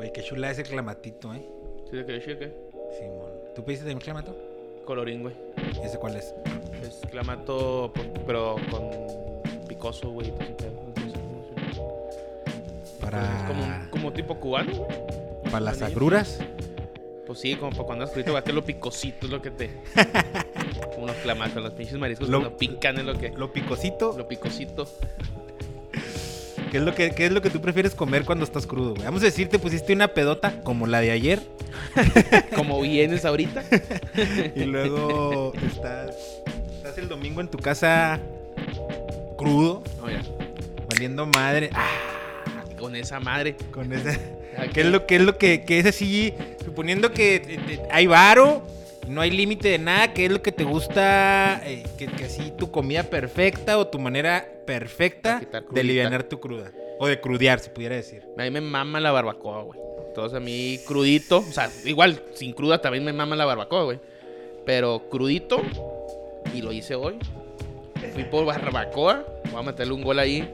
Güey, qué chula es el clamatito, ¿eh? ¿Sí? ¿Sí de qué? Simón. ¿Tú pediste también clamato? Colorín, güey. ¿Y ese cuál es? Es clamato, pues, pero con picoso, güey. ese Para, Es como, un- como tipo cubano, güey. para las agruras. Pues sí, como para cuando has frito, que lo picosito es lo que te. Como unos clamatos, los pinches mariscos Lo- cuando pican es lo que. Lo picosito. Lo picosito. ¿Qué es, lo que, ¿Qué es lo que tú prefieres comer cuando estás crudo, güey? Vamos a decir, te pusiste una pedota como la de ayer. Como vienes ahorita. Y luego estás, estás el domingo en tu casa crudo, Oye, valiendo madre. Ah, con esa madre. con esa. ¿Qué es lo, qué es, lo que, que es así? Suponiendo que hay varo, no hay límite de nada, ¿qué es lo que te gusta? eh, que, que así tu comida perfecta o tu manera perfecta de aliviar tu cruda. O de crudear, se pudiera decir. A mí me mama la barbacoa, güey. Entonces a mí crudito, o sea, igual, sin cruda también me mama la barbacoa, güey. Pero crudito, y lo hice hoy. Fui por barbacoa, voy a meterle un gol ahí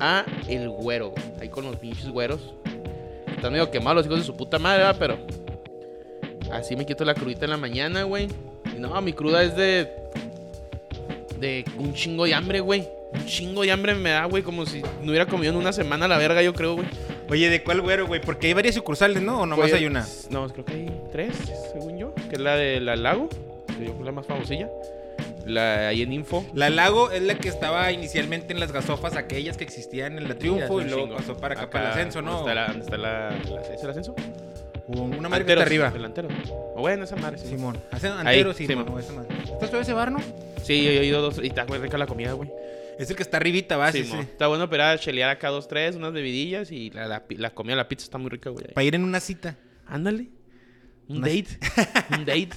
a el güero, güey. Ahí con los pinches güeros. Están medio quemados los hijos de su puta madre, ¿verdad? Pero así me quito la crudita en la mañana, güey. Y no, mi cruda es de. de un chingo de hambre, güey. Un chingo de hambre me da, güey, como si no hubiera comido en una semana la verga, yo creo, güey. Oye, ¿de cuál güero, güey? Porque hay varias sucursales, ¿no? ¿O nomás Pues, hay una? No, creo que hay tres, según yo. Que es la de la Lago, que yo creo la más famosilla. La ahí en Info. La Lago es la que estaba inicialmente en las gasofas, aquellas que existían en la Triunfo y luego chingo. pasó para acá, para el ascenso, ¿no? ¿Dónde está, la, dónde está la, la- ¿es el ascenso? O una madre que está arriba. Delantero. O bueno, esa madre. Simón. Hacen antero, Ahí, Simón. Simón. o esa madre. ¿Estás suave ese bar, no? sí yo he ido dos. Y está muy rica la comida, güey. Es el que está arribita, va, sí, Sí. Está bueno, pero a chelear acá dos, tres, unas bebidillas y la, la, comida, la pizza está muy rica, güey. Para ir en una cita. Ándale. Un Una- date. Un date.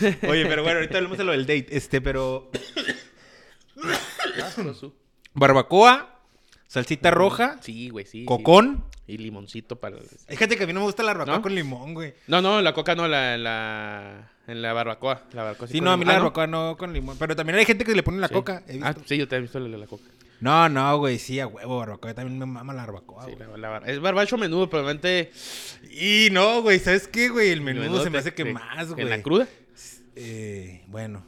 Oye, pero bueno, ahorita hablamos de lo del date. Este, pero. Ah, Barbacoa, salsita roja, Sí, güey, sí. cocón. Y limoncito para... Fíjate que a mí no me gusta la barbacoa ¿No? con limón, güey. No, no, la coca no, la, la, en la barbacoa. La barbacoa Sí, con no, a mí la Ah, barbacoa no con limón. Pero también hay gente que le pone la Sí. coca. Ah, sí, yo te he visto la, la coca. No, no, güey, sí, a huevo, barbacoa. También me mama la barbacoa, Sí, la, la es barbacho menudo, pero realmente... Y no, güey, ¿sabes qué, güey? El menudo, se me hace que te- más, güey. ¿En la cruda? Eh, bueno.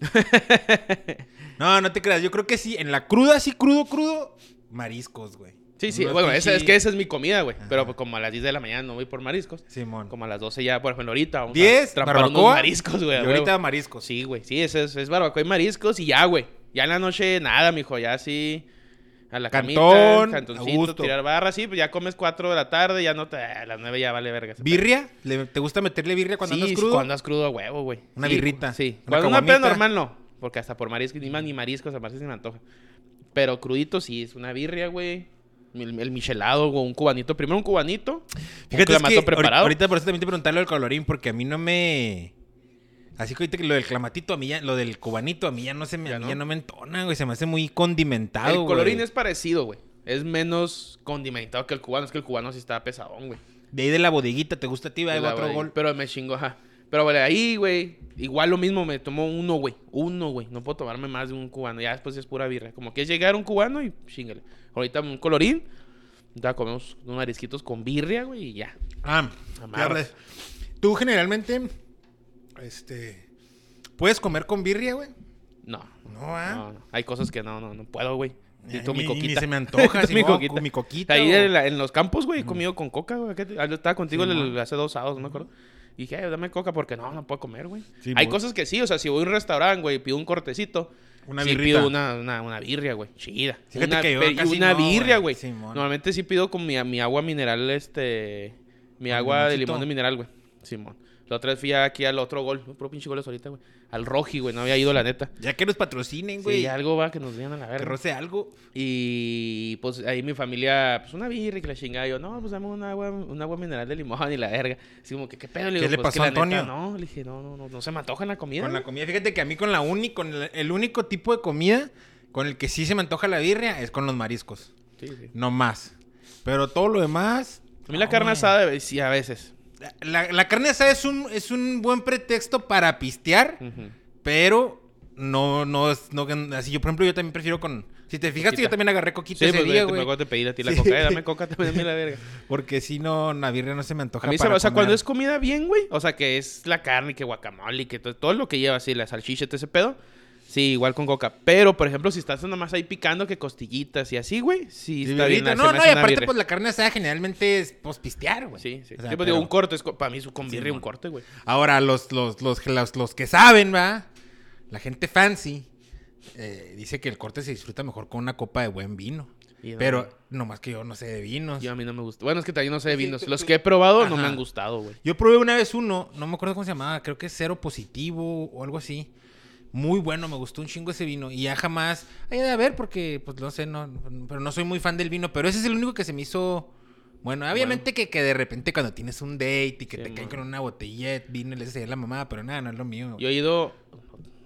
no, no te creas. Yo creo que sí. En la cruda, sí, crudo, crudo. Mariscos, güey. Sí, sí. Bueno, esa, es que esa es mi comida, güey. Pero pues, como a las 10 de la mañana no voy por mariscos. Simón. Como a las 12 ya, por ejemplo, ahorita vamos 10, a trampar barbacoa. unos mariscos, güey. a Y ahorita mariscos. Sí, güey. Sí, es, es, es barbacoa y mariscos y ya, güey. Ya en la noche nada, mijo. Ya sí... A la Cantón, camita, a cantoncito, tirar barra, sí, pues ya comes 4 de la tarde, ya no te... A las 9 ya vale verga. ¿Birria? ¿Le- ¿Te gusta meterle birria cuando sí, andas sí, crudo? cuando andas crudo a huevo, güey. Una Sí, birrita, Sí. una Cuando una peda caguamita. normal no. Porque hasta por mariscos, ni más ni mariscos, aparte se me antoja. Pero crudito sí, es una birria, güey. El, el michelado o un cubanito. Primero un cubanito. Fíjate, un es que ahorita- preparado. ahorita por eso también te pregunté lo del colorín, porque a mí no me... Así que ahorita que lo del clamatito, a mí ya, lo del cubanito, a mí ya no se me, Ya no. ya no me entona, güey. Se me hace muy condimentado, el güey. colorín es parecido, güey. Es menos condimentado que el cubano. Es que el cubano sí está pesadón, güey. De ahí de la bodeguita, ¿te gusta a ti? Va otro gol. Pero me chingo, ajá. Pero vale, ahí, güey, igual lo mismo, me tomó uno, güey. Uno, güey. No puedo tomarme más de un cubano. Ya después es pura birra. Como que es llegar un cubano y chingale. Ahorita un colorín. Ya comemos unos marisquitos con birria, güey, y ya. Ah, Amarras. Tú generalmente, este... ¿Puedes comer con birria, güey? No. No, ¿ah? No, no. Hay cosas que no, no, no puedo, güey. Ni- mi ni- ni coquita. se me antoja, Necesito mi coquita. mi coquita, Ahí en, la- en los campos, güey, he comido con coca, güey. ¿Qué te- ah, yo Estaba contigo el- Simón. hace dos sábados, no me acuerdo. Y dije, "Eh, dame coca porque no, no puedo comer, güey. Hay cosas que sí, o sea, si voy a un restaurante, güey, pido un cortecito. Una sí birrita. pido una, una, una birria, güey. Chida. Fíjate una, que yo casi una no, birria, güey. Normalmente sí pido con mi, mi agua mineral, este... Mi agua de limón de mineral, güey. Simón. La otra vez fui aquí al otro gol. Puro pinche goles ahorita, güey. Al Roji, güey. No había ido, la neta. Ya que nos patrocinen, güey. Sí, algo va que nos vienen a la que verga. roce algo. Y pues ahí mi familia, pues una birra y que la chingada. Yo, no, pues dame un agua, un agua mineral de limón y la verga. Así como que, ¿qué pedo? Le ¿Qué digo, le "Pues, que pasó a neta, Antonio? no, le dije, no, no, no, no se me antoja la comida. Con la güey". comida. Fíjate que a mí con la única, con el, el único tipo de comida con el que sí se me antoja la birria es con los mariscos. Sí, sí. No más. Pero todo lo demás. A mí la carne asada, sí, a veces. La, la carne asada es un, es un buen pretexto para pistear, pero no, no, es- no, así yo, por ejemplo, yo también prefiero con, Si te fijaste, Coquita. yo también agarré coquita Sí, ese pues día, güey. de pedir a ti la Sí. coca. Eh, dame coca mí la verga. Porque si no, la birria no se me antoja A mí se para me, o sea, cuando es comida bien, güey. O sea, que es la carne, que guacamole, que todo, todo lo que lleva así, la salchicha, todo ese pedo. Sí, igual con coca. Pero, por ejemplo, si estás nada más ahí picando que costillitas y así, güey. Sí, Sí, está bien. No, me no, y aparte, pues la carne asada generalmente es pues pistear, güey. Sí, sí. O sea, Sí, pero- digo, un corte. Es, para mí es con Sí, un corte, güey. Ahora, los, los, los, los, los que saben, ¿va? La gente fancy eh, dice que el corte se disfruta mejor con una copa de buen vino. No, Pero nomás que yo no sé de vinos. Yo a mí no me gusta. Bueno, es que también no sé de vinos. Los que he probado no me han gustado, güey. Yo probé una vez uno, no me acuerdo cómo se llamaba, creo que es cero positivo o algo así. Muy bueno, me gustó un chingo ese vino. Y ya jamás, hay de ver porque, pues no sé, no, pero no soy muy fan del vino. Pero ese es el único que se me hizo. Bueno, obviamente Que, que de repente cuando tienes un date y que Sí, te caen con una botella vino y le haces la mamá, pero nada, no es lo mío. Yo he ido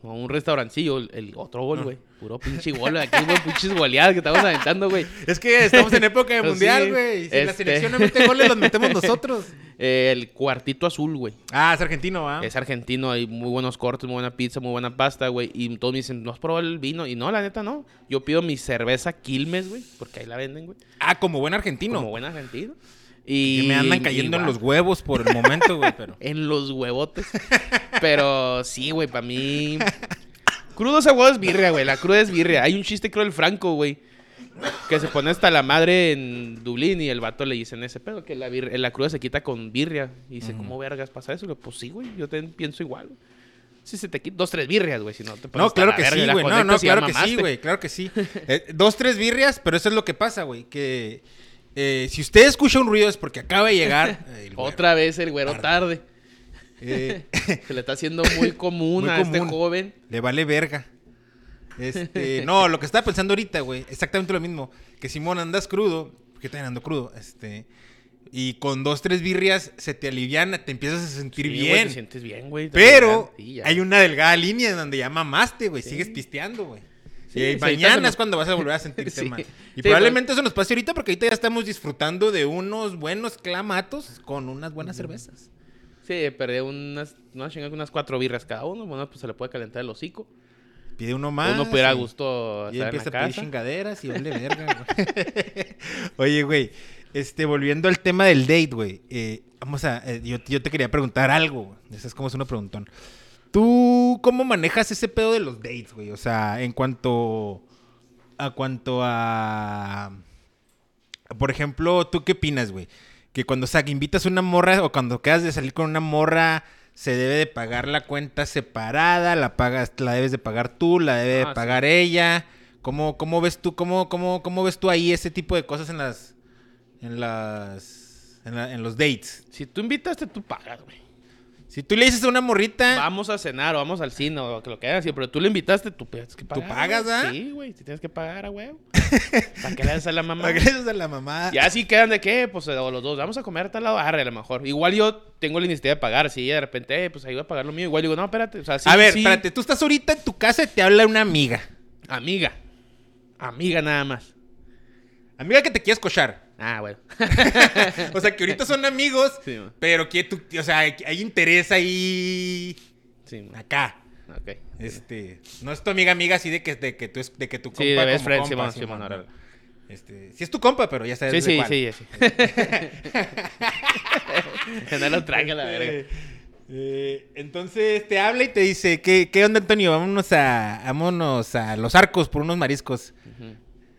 a un restaurancillo, el, el otro gol, Ah. güey. Puro pinche gol, aquí, güey, pinches goleadas que estamos aventando, güey. Es que estamos en época de mundial, sí, güey. y Si la este- selección no mete goles, los metemos nosotros. Eh, el cuartito azul, güey. Ah, es argentino, ¿va? Es argentino, hay muy buenos cortes, muy buena pizza, muy buena pasta, güey. Y todos me dicen, ¿no has probado el vino? Y no, la neta, no. Yo pido mi cerveza Quilmes, güey, porque ahí la venden, güey. Ah, como buen argentino. Como buen argentino. Y Que me andan cayendo en los huevos por el momento, güey, pero. En los huevotes. Pero sí, güey, para mí. Crudo ese huevo es birria, güey. La cruda es birria. Hay un chiste, creo, del Franco, güey. Que se pone hasta la madre en Dublín y el vato le dicen ese pedo, que la, la cruda se quita con birria. Y dice, ¿cómo vergas pasa eso? Le digo, Pues sí, güey, yo también pienso igual. Si se te quita dos, tres birrias, güey, si no te No, claro la que sí, güey. No, no, claro que sí, güey. Claro que sí. Eh, dos, tres birrias, pero eso es lo que pasa, güey. Que eh, si usted escucha un ruido es porque acaba de llegar. el güero. Otra vez el güero tarde. Eh, Se le está haciendo muy común Muy a este joven. le vale verga. Este, no, lo que estaba pensando ahorita, güey, exactamente lo mismo. Que Simón andas crudo, porque también ando crudo, este, y con dos, tres birrias se te aliviana, te empiezas a sentir Sí, güey, bien. te sientes bien, güey. pero hay una delgada línea en donde ya mamaste, güey, Sí. sigues pisteando, güey. Sí, y mañana nos- es cuando vas a volver a sentirte mal. Y probablemente eso nos pase ahorita porque ahorita ya estamos disfrutando de unos buenos clamatos con unas buenas cervezas. Sí, perdí unas, no, unas cuatro birras cada uno. Bueno, pues se le puede calentar el hocico. Pide uno más. uno pudiera a gusto Y empieza a pedir casa. chingaderas y vale verga, güey. Oye, güey, este, volviendo al tema del date, güey. eh, vamos a, eh, yo, yo te quería preguntar algo. Esa es como es una preguntón. ¿Tú cómo manejas ese pedo de los dates, güey? O sea, en cuanto a cuanto a por ejemplo, ¿tú qué opinas, güey? Que cuando o sea, que invitas a una morra o cuando quedas de salir con una morra se debe de pagar la cuenta separada, la pagas, la debes de pagar tú, la debe Ah, de sí. pagar ella. ¿Cómo, cómo ves tú, cómo, cómo, cómo ves tú ahí ese tipo de cosas en las, en las, en, la- en los dates? Si tú invitaste, tú pagas, güey. Si tú le dices a una morrita, Vamos a cenar o vamos al cine o que lo que hagas, sí, pero tú le invitaste, tú tienes que pagar. pagas, güey. ¿ah? Sí, güey, si tienes que pagar a huevo. ¿Para qué le das a la mamá? ¿para qué le dices a la mamá? Ya si quedan de qué, pues o los dos, vamos a comer a tal lado, arre, a lo mejor. Igual yo tengo la iniciativa de pagar, si de repente, eh, pues ahí voy a pagar lo mío. Igual digo, no, espérate, o sea, sí, a ver, sí. espérate, tú estás ahorita en tu casa y te habla una amiga. Amiga. Amiga nada más. Amiga que te quieres cochar. Ah, bueno. O sea, que ahorita son amigos, Sí, pero que tú, o sea, hay interés ahí Sí, acá. ok. Este, no es tu amiga amiga así de que, de que tú es, de que tu compa Sí, de como compa, Simón, Simón. Este, sí es tu compa, pero ya sabes Sí, de sí, cuál. sí, sí. no lo traiga la verga. Eh, eh, entonces te habla y te dice, ¿qué, qué onda, Antonio? Vámonos a, vámonos a los arcos por unos mariscos.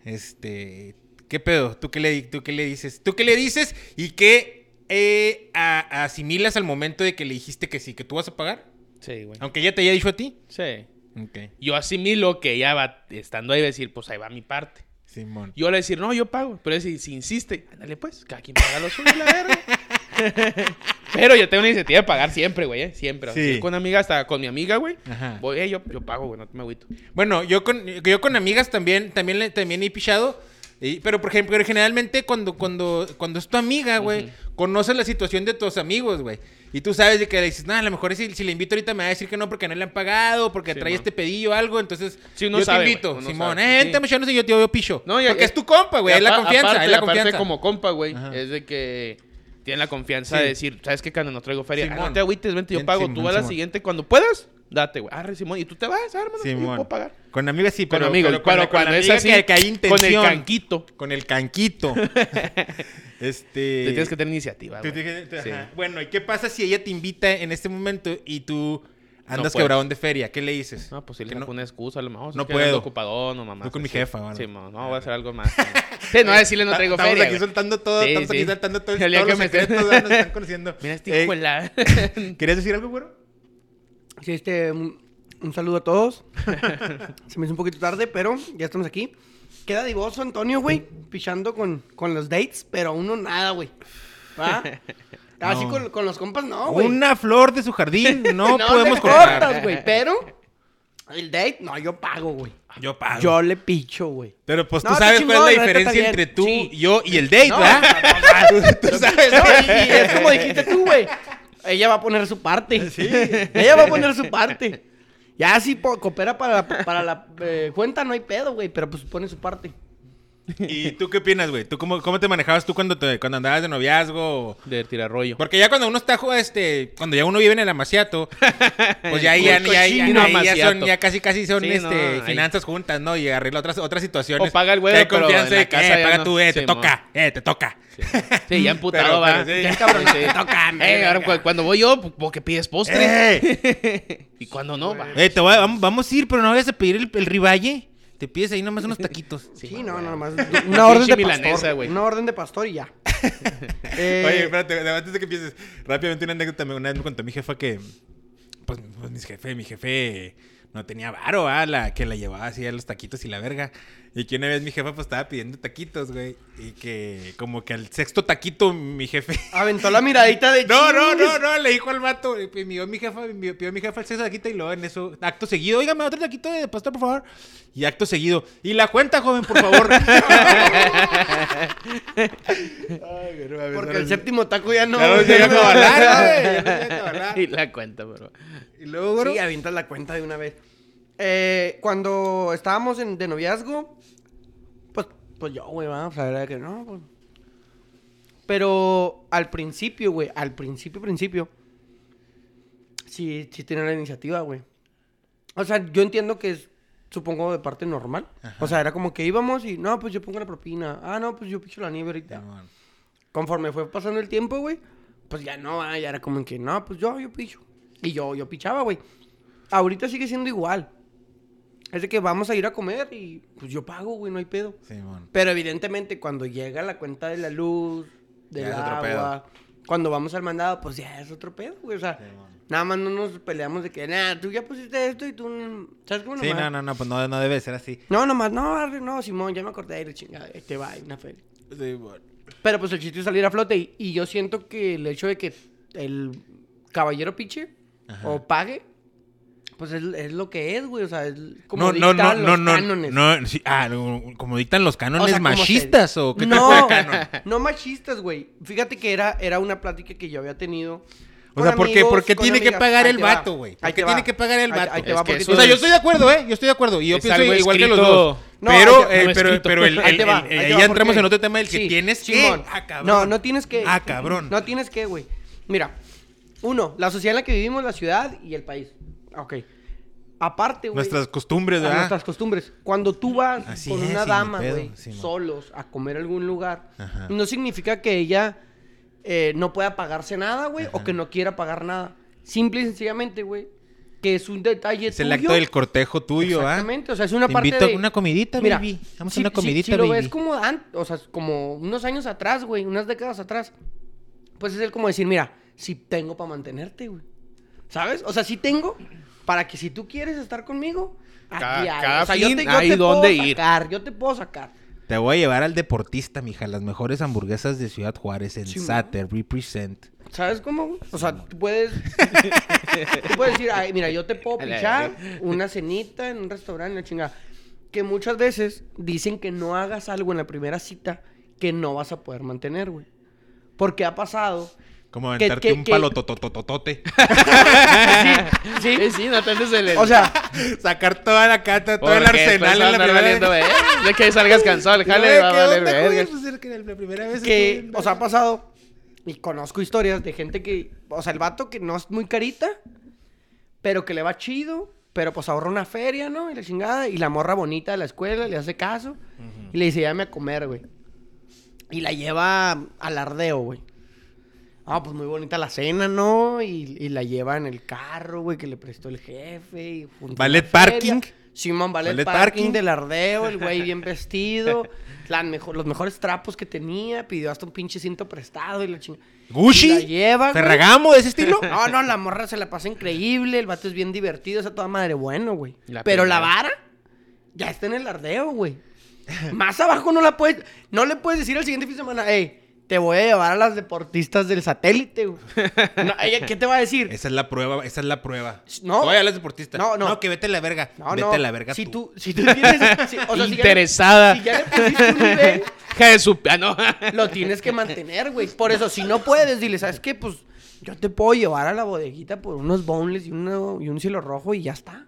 Este, ¿qué pedo? ¿Tú qué le, tú qué le dices? ¿Tú qué le dices y qué eh, a- asimilas al momento de que le dijiste que sí, que tú vas a pagar? Sí, güey. Aunque ella te haya dicho a ti. Sí. Ok, Yo asimilo que ella va estando ahí va a decir, pues ahí va mi parte. Simón. Yo le voy a decir, no, yo pago. Pero si, si insiste, ándale pues, cada quien paga lo suyo, la verga. Pero yo tengo una iniciativa de pagar siempre, güey, ¿eh? Siempre. Sí. Si con una amiga, hasta con mi amiga, güey. Ajá. Voy, eh, yo, yo pago, güey, no me agüito. Bueno, yo con, yo con amigas también, también, también he pichado. Y- pero, por ejemplo, generalmente cuando, cuando, cuando es tu amiga, güey, Ujú. conoces la situación de tus amigos, güey. Y tú sabes de que le dices, no, a lo mejor si, si le invito ahorita me va a decir que no porque no le han pagado, porque Sí, trae man. este pedillo o algo. Entonces, Sí, yo sabe, te invito, Simón. Eh, sí. vente, muchachos, y yo te yo picho. No, y- porque es tu compa, güey. Es la confianza, aparte- es la aparte confianza. como compa, güey, es de que tienen la confianza Sí. de decir, ¿sabes qué, Cano? No traigo feria. Ah, no te agüites, vente, yo pago. Tú vas a la siguiente cuando puedas, Date, güey. Ah, Simón. ¿Y tú te vas, hermano? Simón. puedo pagar. Con amigas sí, Con pero amigos. pero Pero, con con cuando es así, que, hay intención. con el canquito. Con el canquito. este. Te tienes que tener iniciativa, tú güey. tienes- tú- Sí. ajá. Bueno, ¿y qué pasa si ella te invita en este momento y tú andas puedes. quebradón de feria? ¿Qué le dices? No, pues Que le no- una excusa a lo mejor. no puedo. ocupadón o mamá. Tú con mi jefa, bueno. Sí, no, no, voy a hacer algo más. sí, no, a decirle no traigo Estamos feria. aquí soltando todo, Sí, estamos aquí soltando todo el, El día todos que los me- secretos, ¿verdad? nos están conociendo. Mira este Eh, hijo la... ¿Querías decir algo, güero? Sí, este, un, un saludo a todos. Se me hizo un poquito tarde, pero ya estamos aquí. Queda divoso Antonio, güey, pichando con, con los dates, pero uno nada, güey. ¿Va? Así No. con, con los compas, no, güey. Una flor de su jardín, no, no podemos cortar. güey, pero el date, no, yo pago, güey. Yo pago. Yo le picho, güey. Pero pues tú No, sabes cuál es la diferencia entre tú, Sí. yo y el date, No, ¿verdad? tú, tú sabes. Y es como dijiste tú, güey. Ella va a poner su parte. Sí. Ella va a poner su parte. Ya si coopera para, la- para la eh, cuenta, no hay pedo, güey. Pero pues pone su parte. ¿Y tú qué opinas, güey? ¿Tú cómo, cómo te manejabas tú cuando, te, cuando andabas de noviazgo? De tirar rollo. Porque ya cuando uno está, este, cuando ya uno vive en el amaciato, pues ya ahí ya, ya, ya- ahí son, ya casi casi son, Sí, este, no, finanzas juntas, ¿no? Y arregla otras, otras situaciones. O paga el güey, pero confianza en la casa eh, paga no. tú, eh, te toca, eh, te toca. Sí, ya emputado, va. Ya cabrón, te toca. Eh, ahora cu- cuando voy yo, pues, porque pides postre. ¡Eh! y cuando no, va. Eh, te voy a- vamos, vamos a ir, pero no vayas a pedir el, el riballe. Te pides ahí nomás unos taquitos. Sí, no, no, nomás. Una orden de pastor. güey. Una orden de pastor y ya. Eh, Oye, espérate, antes de que empieces, rápidamente una anécdota. me- Una vez me contó mi jefa que, pues, pues, mi jefe, mi jefe no tenía varo, ah, la que la llevaba así a los taquitos y la verga. Y que una vez mi jefa, pues, estaba pidiendo taquitos, güey. Y que, como que al sexto taquito, mi jefe... Aventó la miradita de No, no, no, no, le dijo al vato, y pidió mi jefa, pidió mi jefa el sexto taquito y luego en eso, acto seguido, oígame otro taquito de pastor, por favor. Y acto seguido, y la cuenta, joven, por favor. Ay, no Porque el séptimo taco ya no. Ya no llega a cabalar, güey, ya no. Y la cuenta, bro. Y luego, Sí, avientas la cuenta de una vez. Eh, cuando estábamos en, de noviazgo, pues, pues yo, güey, vamos a ver que no, pues. Pero al principio, güey, al principio, principio, sí, sí tenía la iniciativa, güey. O sea, yo entiendo que es, supongo, de parte normal. O sea, era como que íbamos y, no, pues yo pongo la propina. Ah, no, pues yo picho la nieve ahorita. Simón. Conforme fue pasando el tiempo, güey, pues ya no, ah, ya era como en que, no, pues yo, yo picho. Y yo, yo pichaba, güey. Ahorita sigue siendo igual. Es de que vamos a ir a comer y pues yo pago, güey, no hay pedo. Simón. Pero evidentemente cuando llega la cuenta de la luz, del Ya agua, cuando vamos al mandado, pues ya es otro pedo, güey. O sea, nada más no nos peleamos de que, nah, tú ya pusiste esto y tú, ¿sabes cómo? Sí, Nomás- no, no, no, pues no, no debe ser así. No, nomás, no, no, Simón, ya me acordé de la chingada, ahí te va, una feria. Simón. Pero pues el chiste es salir a flote y, y yo siento que el hecho de que el caballero piche Ajá. o pague, pues es, es lo que es, güey. O sea, es como No, no, no, dictan no, los no, cánones. no, sí, ah, como dictan los O cánones sea, como se- machistas o qué tipo no, de canon. no machistas, güey. Fíjate que era, era una plática que yo había tenido. O sea, ¿por qué, amigos, por qué con tiene que pagar Ahí el vato, güey? ¿Por ahí qué te tiene va. que pagar el vato? ahí te Es va, que porque eso O sea, yo estoy de acuerdo, ¿eh? Yo estoy de acuerdo. Y yo Es pienso igual que los dos. No, pero, eh, no pero, pero el, Ahí el- te va, el- ahí te eh, va, ya entramos porque- en otro tema del que sí, tienes que. Ah, cabrón. No, no tienes que. Ah, cabrón. No tienes que, güey. Mira, uno, la sociedad en la que vivimos, la ciudad y el país. Ok. Aparte, güey. Nuestras costumbres, ¿verdad? nuestras costumbres. Cuando tú vas Así con es, una dama, güey, solos a comer a algún lugar, Ajá. no significa que ella eh, no pueda pagarse nada, güey, o que no quiera pagar nada. Simple y sencillamente, güey, que es un detalle Es el tuyo. acto del cortejo tuyo, ¿ah? Exactamente, o sea, es una Te parte invito a de... una comidita, Mira, baby. Vamos si- a una si- comidita, si, lo baby. ves como o sea, como unos años atrás, güey, unas décadas atrás, pues es el como decir, mira, si tengo para mantenerte, güey. ¿Sabes? O sea, si tengo para que si tú quieres estar conmigo, aquí Cada- hay. cada o sea, yo fin te, yo hay te dónde puedo ir. sacar, yo te puedo sacar. Te voy a llevar al deportista, mija. Las mejores hamburguesas de Ciudad Juárez en Sí, Sater. Represent. ¿Sabes cómo? güey? O sea, tú puedes tú puedes decir, "Ay, mira, yo te puedo pichar una cenita en un restaurante, la chingada." Que muchas veces dicen que no hagas algo en la primera cita que no vas a poder mantener, güey. Porque ha pasado Como Que- aventarte que- un que- palo totototote. Sí, Sí, sí, no te andes el... O sea, Sacar toda la cata, todo el arsenal en la primera vez. De que salgas cansado, el jale Güey, va a ¿qué valer verga. que la primera vez que, o sea, ha pasado, y conozco historias de gente que, o sea, el vato que no es muy carita, pero que le va chido, pero pues ahorra una feria, ¿no? Y la chingada, y la morra bonita de la escuela le hace caso, y le dice, llame a comer, güey. Y la lleva al ardeo, güey. Ah, pues muy bonita la cena, ¿no? Y, y la lleva en el carro, güey, que le prestó el jefe. Y ¿Ballet parking? Simón, ballet, Ballet parking, parking. del ardeo, el güey bien vestido, la mejor, los mejores trapos que tenía, pidió hasta un pinche cinto prestado y la chingada. Gucci, Y la lleva. Ferragamo, de ese estilo. No, no, la morra se la pasa increíble, el vato es bien divertido, esa toda madre bueno, güey. La Pero la vara ya está en el ardeo, güey. Más abajo no la puedes, no le puedes decir al siguiente fin de semana, hey, te voy a llevar a las deportistas del satélite, güey. No, ella, ¿Qué te va a decir? Esa es la prueba, esa es la prueba. No. Oye, a las deportistas. No, no. que vete a la verga. No, vete no. a la verga si tú. tú. Si tú tienes. si- o sea, si ya le- Interesada. Si ya le pusiste un nivel, Hija de su... Ah, no. lo tienes que mantener, güey. Por eso, si no puedes, dile, ¿sabes qué? Pues yo te puedo llevar a la bodeguita por unos boneless y, uno- y un cielo rojo y ya está.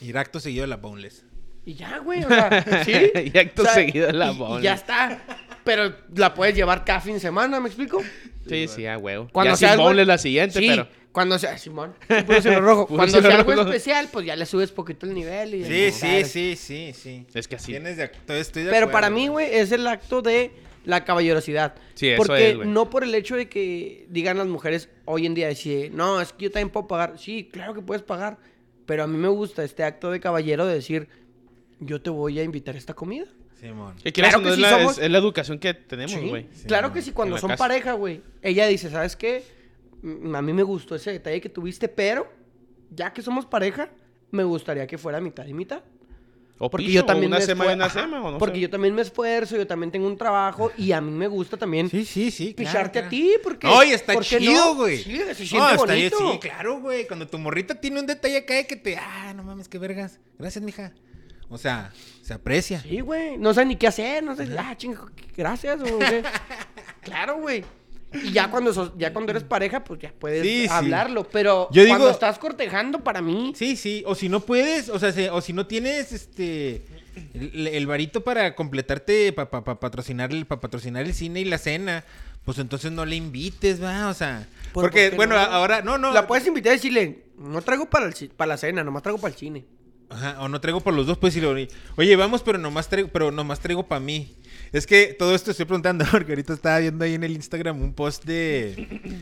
Ir acto seguido de la boneless. Y ya, güey, o sea, ¿sí? Y acto seguido de la y- y boneless. ya está. Pero la puedes llevar cada fin de semana, ¿me explico? Sí, sí, a huevo. Cuando ya sea algo- boneless la siguiente, sí, pero... cuando sea, Simón, puro rojo. Puro cuando sea algo rojo. especial, pues ya le subes poquito el nivel y Sí, sí, sí, sí, sí. Es que así. Tienes de, estoy de Pero acuerdo, para mí, güey, es el acto de la caballerosidad. Sí, eso Porque es, no por el hecho de que digan las mujeres hoy en día, decir, no, es que yo también puedo pagar. Sí, claro que puedes pagar. Pero a mí me gusta este acto de caballero de decir, yo te voy a invitar a esta comida. Simón. Que Claro o no que es, sí la, somos- es, es la educación que tenemos, güey. Sí, claro que sí, cuando son casa. pareja, güey. Ella dice, ¿sabes qué? A mí me gustó ese detalle que tuviste, pero ya que somos pareja, me gustaría que fuera mitad y mitad. O Porque piso, yo también o una me sema y esfuer- una Ajá, sema, o no Porque sé. yo también me esfuerzo, yo también tengo un trabajo y a mí me gusta también Sí, sí, sí. picharte claro. a ti, porque No, y está ¿por qué chido, no? güey. Sí, se No, siente está bonito. Sí, claro, güey. Cuando tu morrita tiene un detalle acá de que te. Ah, no mames, qué vergas. Gracias, mija. O sea, se aprecia. Sí, güey, no sé ni qué hacer, no sé, ah, chingo, gracias o qué. claro, güey. Y ya cuando sos- ya cuando eres pareja, pues ya puedes Sí, sí. hablarlo, pero Yo cuando digo- estás cortejando para mí Sí, sí. O si no puedes, o sea, se- o si no tienes este. El, el varito para completarte, para patrocinar, el- pa patrocinar el cine y la cena, pues entonces no le invites, va, o sea. ¿Por- porque, bueno, no? ahora, no, no. la puedes invitar y decirle, no traigo para, el para la cena, nomás traigo para el cine. Ajá, o no traigo por los dos, pues decirle, oye, vamos, pero nomás traigo, pero nomás traigo para mí. Es que todo esto estoy preguntando, porque ahorita estaba viendo ahí en el Instagram un post de.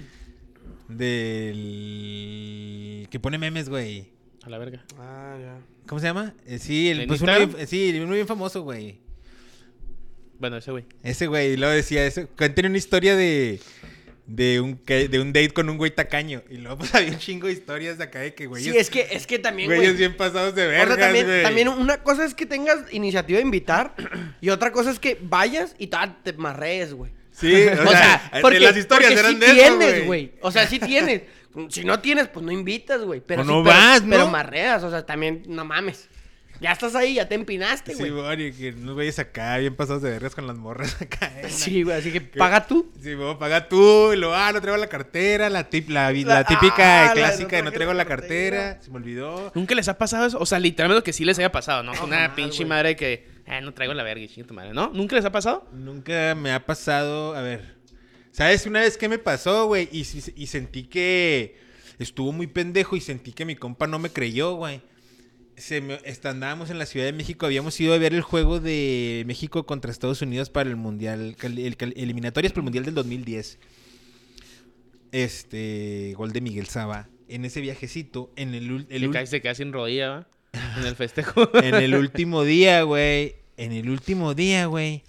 del. que pone memes, güey. A la verga. Ah, ya. ¿Cómo se llama? Eh, sí, el, ¿En pues uno bien- sí, uno bien famoso, güey. Bueno, ese güey. Ese güey, y luego decía eso. Tiene una historia de. De un, de un date con un güey tacaño. Y luego pues había un chingo de historias de acá de que güeyes. Sí, es que, es que también, güeyes güey. bien pasados de O vergas, sea, también, güey. también una cosa es que tengas iniciativa de invitar y otra cosa es que vayas y te marrees, güey. Sí, o, O sea, sea, porque, las historias porque eran sí de eso, tienes, güey. O sea, sí tienes. Si no tienes, pues no invitas, güey. Pero O sí, no pero- vas, ¿no? Pero marreas, o sea, también, no mames. Ya estás ahí, ya te empinaste, Sí, güey. bueno, y que no vayas acá bien pasados de vergas con las morras acá. eh, Sí, güey, así que paga tú. Sí, vos paga tú, y lo, ah, no traigo la cartera, la, tip, la, la La- típica ah, la de clásica de no no traigo la cartera, se me olvidó. ¿Nunca les ha pasado eso? O sea, literalmente que sí les haya pasado, ¿no? No, Una pinche güey. madre que... Ah, no traigo la verga, chinga tu madre, ¿no? ¿Nunca les ha pasado? Nunca me ha pasado, a ver, ¿sabes una vez qué me pasó, güey? Y, y- y sentí que estuvo muy pendejo y sentí que mi compa no me creyó, güey. Se me, andábamos en la Ciudad de México, habíamos ido a ver el juego de México contra Estados Unidos para el Mundial, el, eliminatorias para el Mundial del 2010. Este, gol de Miguel Saba. En ese viajecito, en el, el se queda sin rodilla, ¿va? En el festejo. en el último día, güey. En el último día, güey.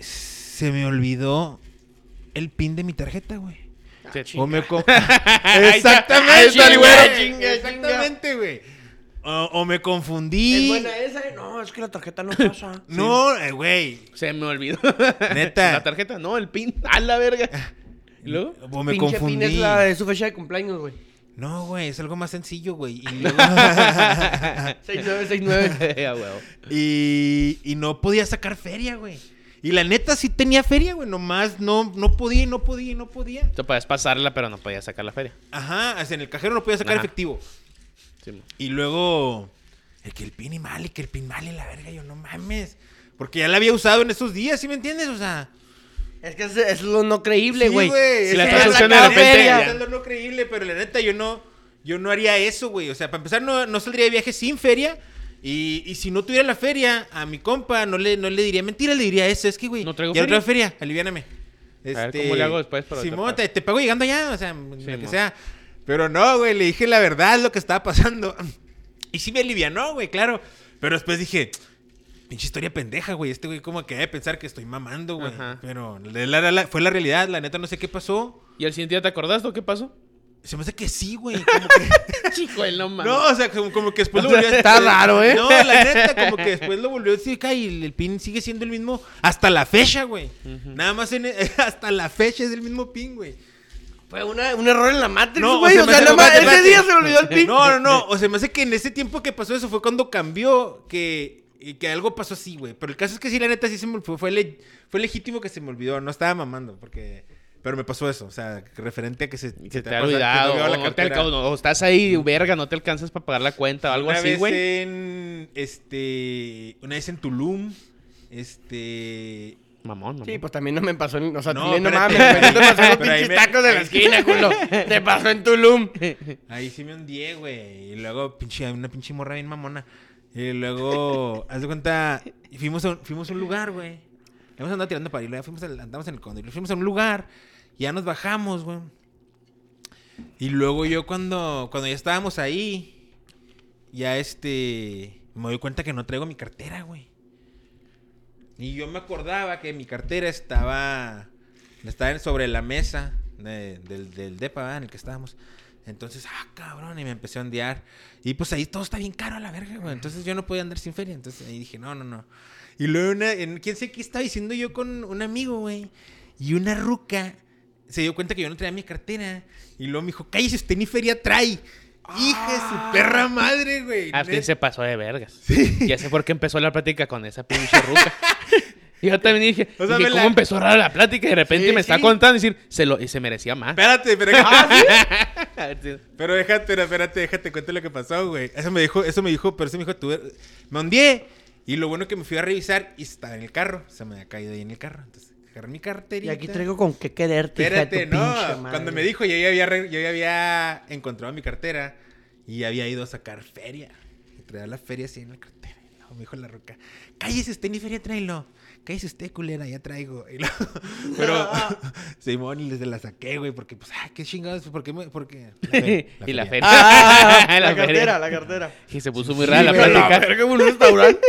Se me olvidó el pin de mi tarjeta, güey. Sí. O me Exactamente, güey. Exactamente, güey. O, o me Es confundí. buena esa, eh. No, es que la tarjeta no pasa. No, eh, güey. Se me olvidó. Neta. La tarjeta, no, el pin. A la verga. ¿Y luego? O me Pinche pin confundí. es la de su fecha de cumpleaños, güey. No, güey, es algo más sencillo, güey. Y, luego- 6969. A huevo. y, y no podía sacar feria, güey. Y la neta sí tenía feria, güey. Nomás no, no podía, y no podía, y no podía. Tú podías pasarla, pero no podías sacar la feria. Ajá, o sea, en el cajero no podía sacar Ajá. efectivo. Sí. Y luego, el que el pin y mal, y que el pin mal y la verga, yo no mames. Porque ya la había usado en esos días, ¿sí me entiendes? O sea, Es que es, es lo no creíble, sí, güey. güey. Si la es estás usando de repente, es lo no creíble, pero la neta, yo no, yo no haría eso, güey. O sea, para empezar, no, no saldría de viaje sin feria. Y, y si no tuviera la feria, a mi compa no le, no le diría mentira, le diría eso. Es que, güey, No traigo ya feria. traigo feria, aliviáname. Este, A ver, ¿cómo le hago después para Simón, otra te, te pago llegando allá, o sea, lo que sea. Pero no, güey, le dije la verdad lo que estaba pasando. Y sí me alivianó, güey, claro. Pero después dije, pinche historia pendeja, güey. Este güey como que debe pensar que estoy mamando, güey. Ajá. Pero la- la- la- fue la realidad, la neta no sé qué pasó. ¿Y al siguiente día te acordaste o qué pasó? Se me hace que sí, güey. Como que... Chico, él no mames. No, o sea, como, como que después lo O sea, volvió a... está raro, ¿eh? No, la neta, como que después lo volvió a decir y el pin sigue siendo el mismo hasta la fecha, güey. Nada más en, hasta la fecha es el mismo pin, güey. Fue una- un error en la Matrix, No, güey. o O sea, nada más ese día se me olvidó el pin. No, no, no. O sea, me hace que en ese tiempo que pasó eso fue cuando cambió que, y que algo pasó así, güey. Pero el caso es que sí, la neta, sí se me fue, fue, le- fue legítimo que se me olvidó. No estaba mamando, porque... Pero me pasó eso, o sea, referente a que se, Que se te, ha olvidado. te olvidó o, no te alca- o estás ahí, verga, no te alcanzas para pagar la cuenta o algo una así, vez güey. en este una vez en Tulum este Mamón, mamón. Sí, pues también no me pasó en... O sea, No, no, mames. No te pasó en los pero ahí pinches me- tacos de la esquina, culo. Te pasó en Tulum. ahí sí me hundí güey y luego pinche una pinche morra bien mamona y luego haz de cuenta fuimos a, un- fuimos a un lugar güey hemos andado tirando para luego fuimos al- andamos en el condo y luego fuimos a un lugar y ya nos bajamos güey y luego yo cuando cuando ya estábamos ahí ya este me doy cuenta que no traigo mi cartera güey Y yo me acordaba que mi cartera estaba, estaba sobre la mesa de- del, del depa ¿verdad? en el que estábamos. Entonces, ah, cabrón, y me empecé a ondear. Y pues ahí todo está bien caro a la verga, güey. Entonces yo no podía andar sin feria. Entonces ahí dije, no, no, no. Y luego, una, en, quién sé qué estaba diciendo yo con un amigo, güey. Y una ruca se dio cuenta que yo no traía mi cartera. Y luego me dijo, cállese, usted ni feria trae. Hija de su perra madre, güey. Ah, sí, Net- se pasó de vergas. Ya sé por qué empezó la plática con esa pinche ruca. Y yo también dije, O sea, dije, ¿cómo la- empezó rara la plática? Y de repente Sí, me está contando y decir, se lo, y se merecía más. Espérate, pero... Ah, Sí. Pero déjate, pero espérate, déjate cuento lo que pasó, güey. Eso me dijo, eso me dijo, pero eso me dijo tú. Me ondeé. Y lo bueno que me fui a revisar y estaba en el carro. Se me había caído ahí en el carro. Entonces, agarré mi Y carterita. aquí traigo con qué quererte, hija de tu Espérate, no. pinche madre. Cuando me dijo, yo ya había, yo ya había encontrado mi cartera y había ido a sacar feria. Y traía la feria así en la cartera. Y luego me dijo la roca, cállese usted, ni feria tráelo. Cállese usted, culera, ya traigo. Y luego- pero, Simón, y les la saqué, güey, porque, pues, ay, qué chingados, ¿por qué? me- Porque, y la feria. Ah, la, La feria. cartera, la cartera. Y se puso muy rara la Sí, plática. verga, como un restaurante.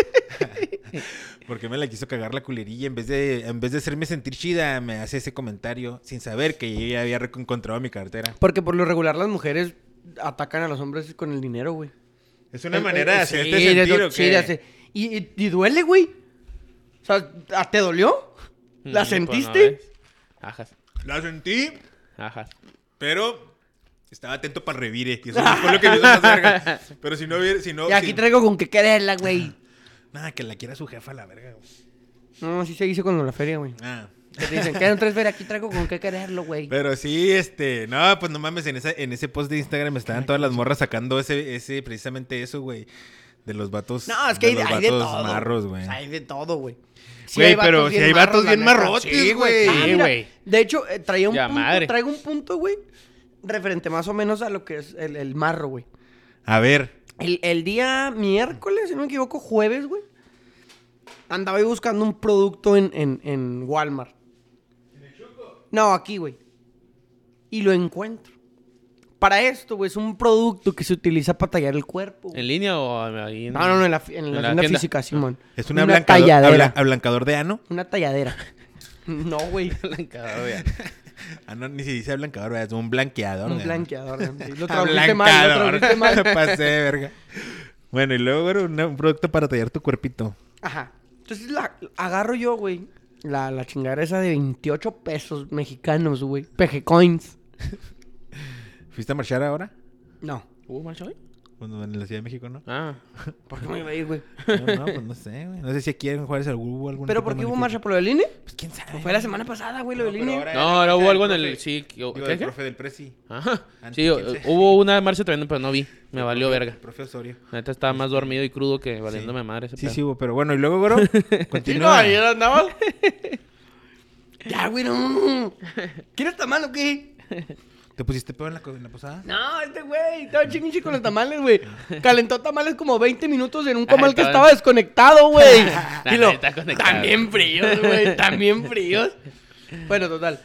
Porque me la quiso cagar la culerilla. En vez de, en vez de hacerme sentir chida, me hace ese comentario sin saber que yo ya había encontrado mi cartera. Porque por lo regular las mujeres atacan a los hombres con el dinero, güey. Es una El- manera de hacerte sí, sentir, ¿o sí, qué? de hacer- Y, y- y duele, güey. O sea, ¿a- ¿te dolió? ¿La Mm, pues, sentiste? no, ¿ves? Ajas, La sentí, ajas. pero estaba atento para el revire. Y eso fue lo que me hizo más verga. Pero si no hubiera, si no... y aquí si- traigo con qué quererla, güey. Nada, que la quiera su jefa la verga, güey. No, así se dice con la feria, güey. Ah. Que te dicen, quedan tres ferias, aquí traigo con qué quererlo, güey. Pero sí, este, no, pues no mames, en, esa, en ese post de Instagram estaban todas las morras sacando ese, ese, precisamente eso, güey. De los vatos. No, es que hay de, los hay de todo. marros, güey. O sea, hay de todo, güey. Sí Güey, pero si hay vatos bien marrotes, Sí, güey. Ah, Sí, güey. De hecho, eh, traía un Ya, punto, madre. traigo un punto, güey, referente más o menos a lo que es el, el marro, güey. A ver. El, el día miércoles, si no me equivoco, jueves, güey. Andaba ahí buscando un producto en, en, en Walmart. No, aquí, güey. Y lo encuentro. Para esto, güey, es un producto que se utiliza para tallar el cuerpo. güey. ¿En línea o ahí en... No, no, no, en la, en la en la tienda tienda? física, Simón. Es una, blancador, talladera. abla- ablancador de ano. Una talladera. No, güey. Ah, no, ni se dice ablancador, ¿verdad? es un blanqueador. Un de ano. blanqueador. sí. Lo tradujiste mal, lo Ablancador. mal. Pasé, de verga. Bueno, y luego, güey, una- un producto para tallar tu cuerpito. Ajá. Entonces la, agarro yo, güey, la, la chingadera esa de 28 pesos mexicanos, güey. PG Coins. ¿Fuiste a marchar ahora? No. ¿Hubo marcha hoy? Cuando en la Ciudad de México, ¿no? Ah. ¿Por qué me iba a ir, güey? No, no, pues no sé, güey. No sé si aquí en Juárez hubo algún ¿Pero por qué hubo marcha por lo del INE? Pues quién sabe. Fue la semana pasada, güey, lo del INE. ahora- No, ahora hubo algo en el... Sí, ¿qué? Digo, ¿qué? qué? profe del Presi. Ajá. Antes, Sí, hubo una marcha también, pero no vi. Me El valió profe- verga. El profe Osorio. Neta estaba más dormido y crudo que valiéndome madre ese Sí, pedo. sí hubo, pero bueno, y luego, Goro, Sí, no, continúa. ayer andaba. ya, güey, no. ¿Quieres tamal o qué? ¿Te pusiste pedo en la, co- en la posada? No, este güey, estaba chingue con los tamales, güey. Calentó tamales como 20 minutos en un Ah, comal que estaba- estaba desconectado, güey. Y lo, también fríos, güey, también fríos. Bueno, total.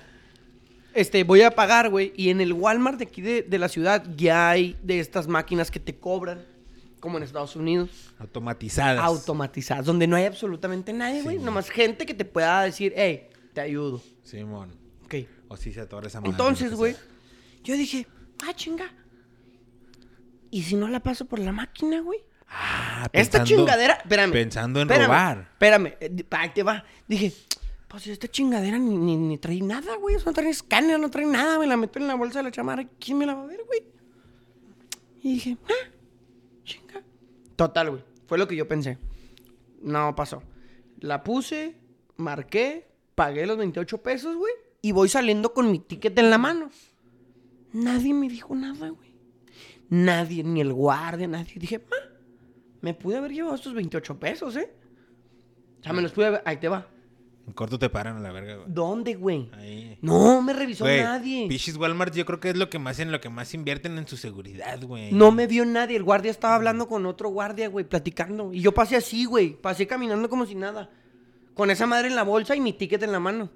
Este, voy a pagar, güey. Y en el Walmart de aquí de, de la ciudad ya hay de estas máquinas que te cobran, como en Estados Unidos, Automatizadas. automatizadas, donde no hay absolutamente nadie, güey. Nomás gente que te pueda decir, hey, te ayudo. Simón. Ok. O si se atora esa. Entonces, güey. Yo dije, ah, chinga. ¿Y si no la paso por la máquina, güey? Ah, Esta pensando- chingadera, espérame. Pensando en espérame, robar. Espérame, eh, ahí te va. Dije, pues esta chingadera ni, ni, ni trae nada, güey. No trae escáner, no trae nada, güey. La meto en la bolsa de la chamarra. ¿Quién me la va a ver, güey? Y dije, ah, chinga. Total, güey. Fue lo que yo pensé. No pasó. La puse, marqué, pagué los 28 pesos, güey. Y voy saliendo con mi ticket en la mano. Nadie me dijo nada, güey. Nadie, ni el guardia, nadie. Dije, ah, me pude haber llevado estos 28 pesos, ¿eh? O sea, me los pude haber... Ahí te va. En corto te paran a la verga, güey. ¿Dónde, güey? Ahí. No me revisó Güey, nadie. Pinches Walmart yo creo que es lo que más en lo que más invierten en su seguridad, güey. No me vio nadie. El guardia estaba hablando con otro guardia, güey, platicando. Y yo pasé así, güey. Pasé caminando como si nada. Con esa madre en la bolsa y mi ticket en la mano.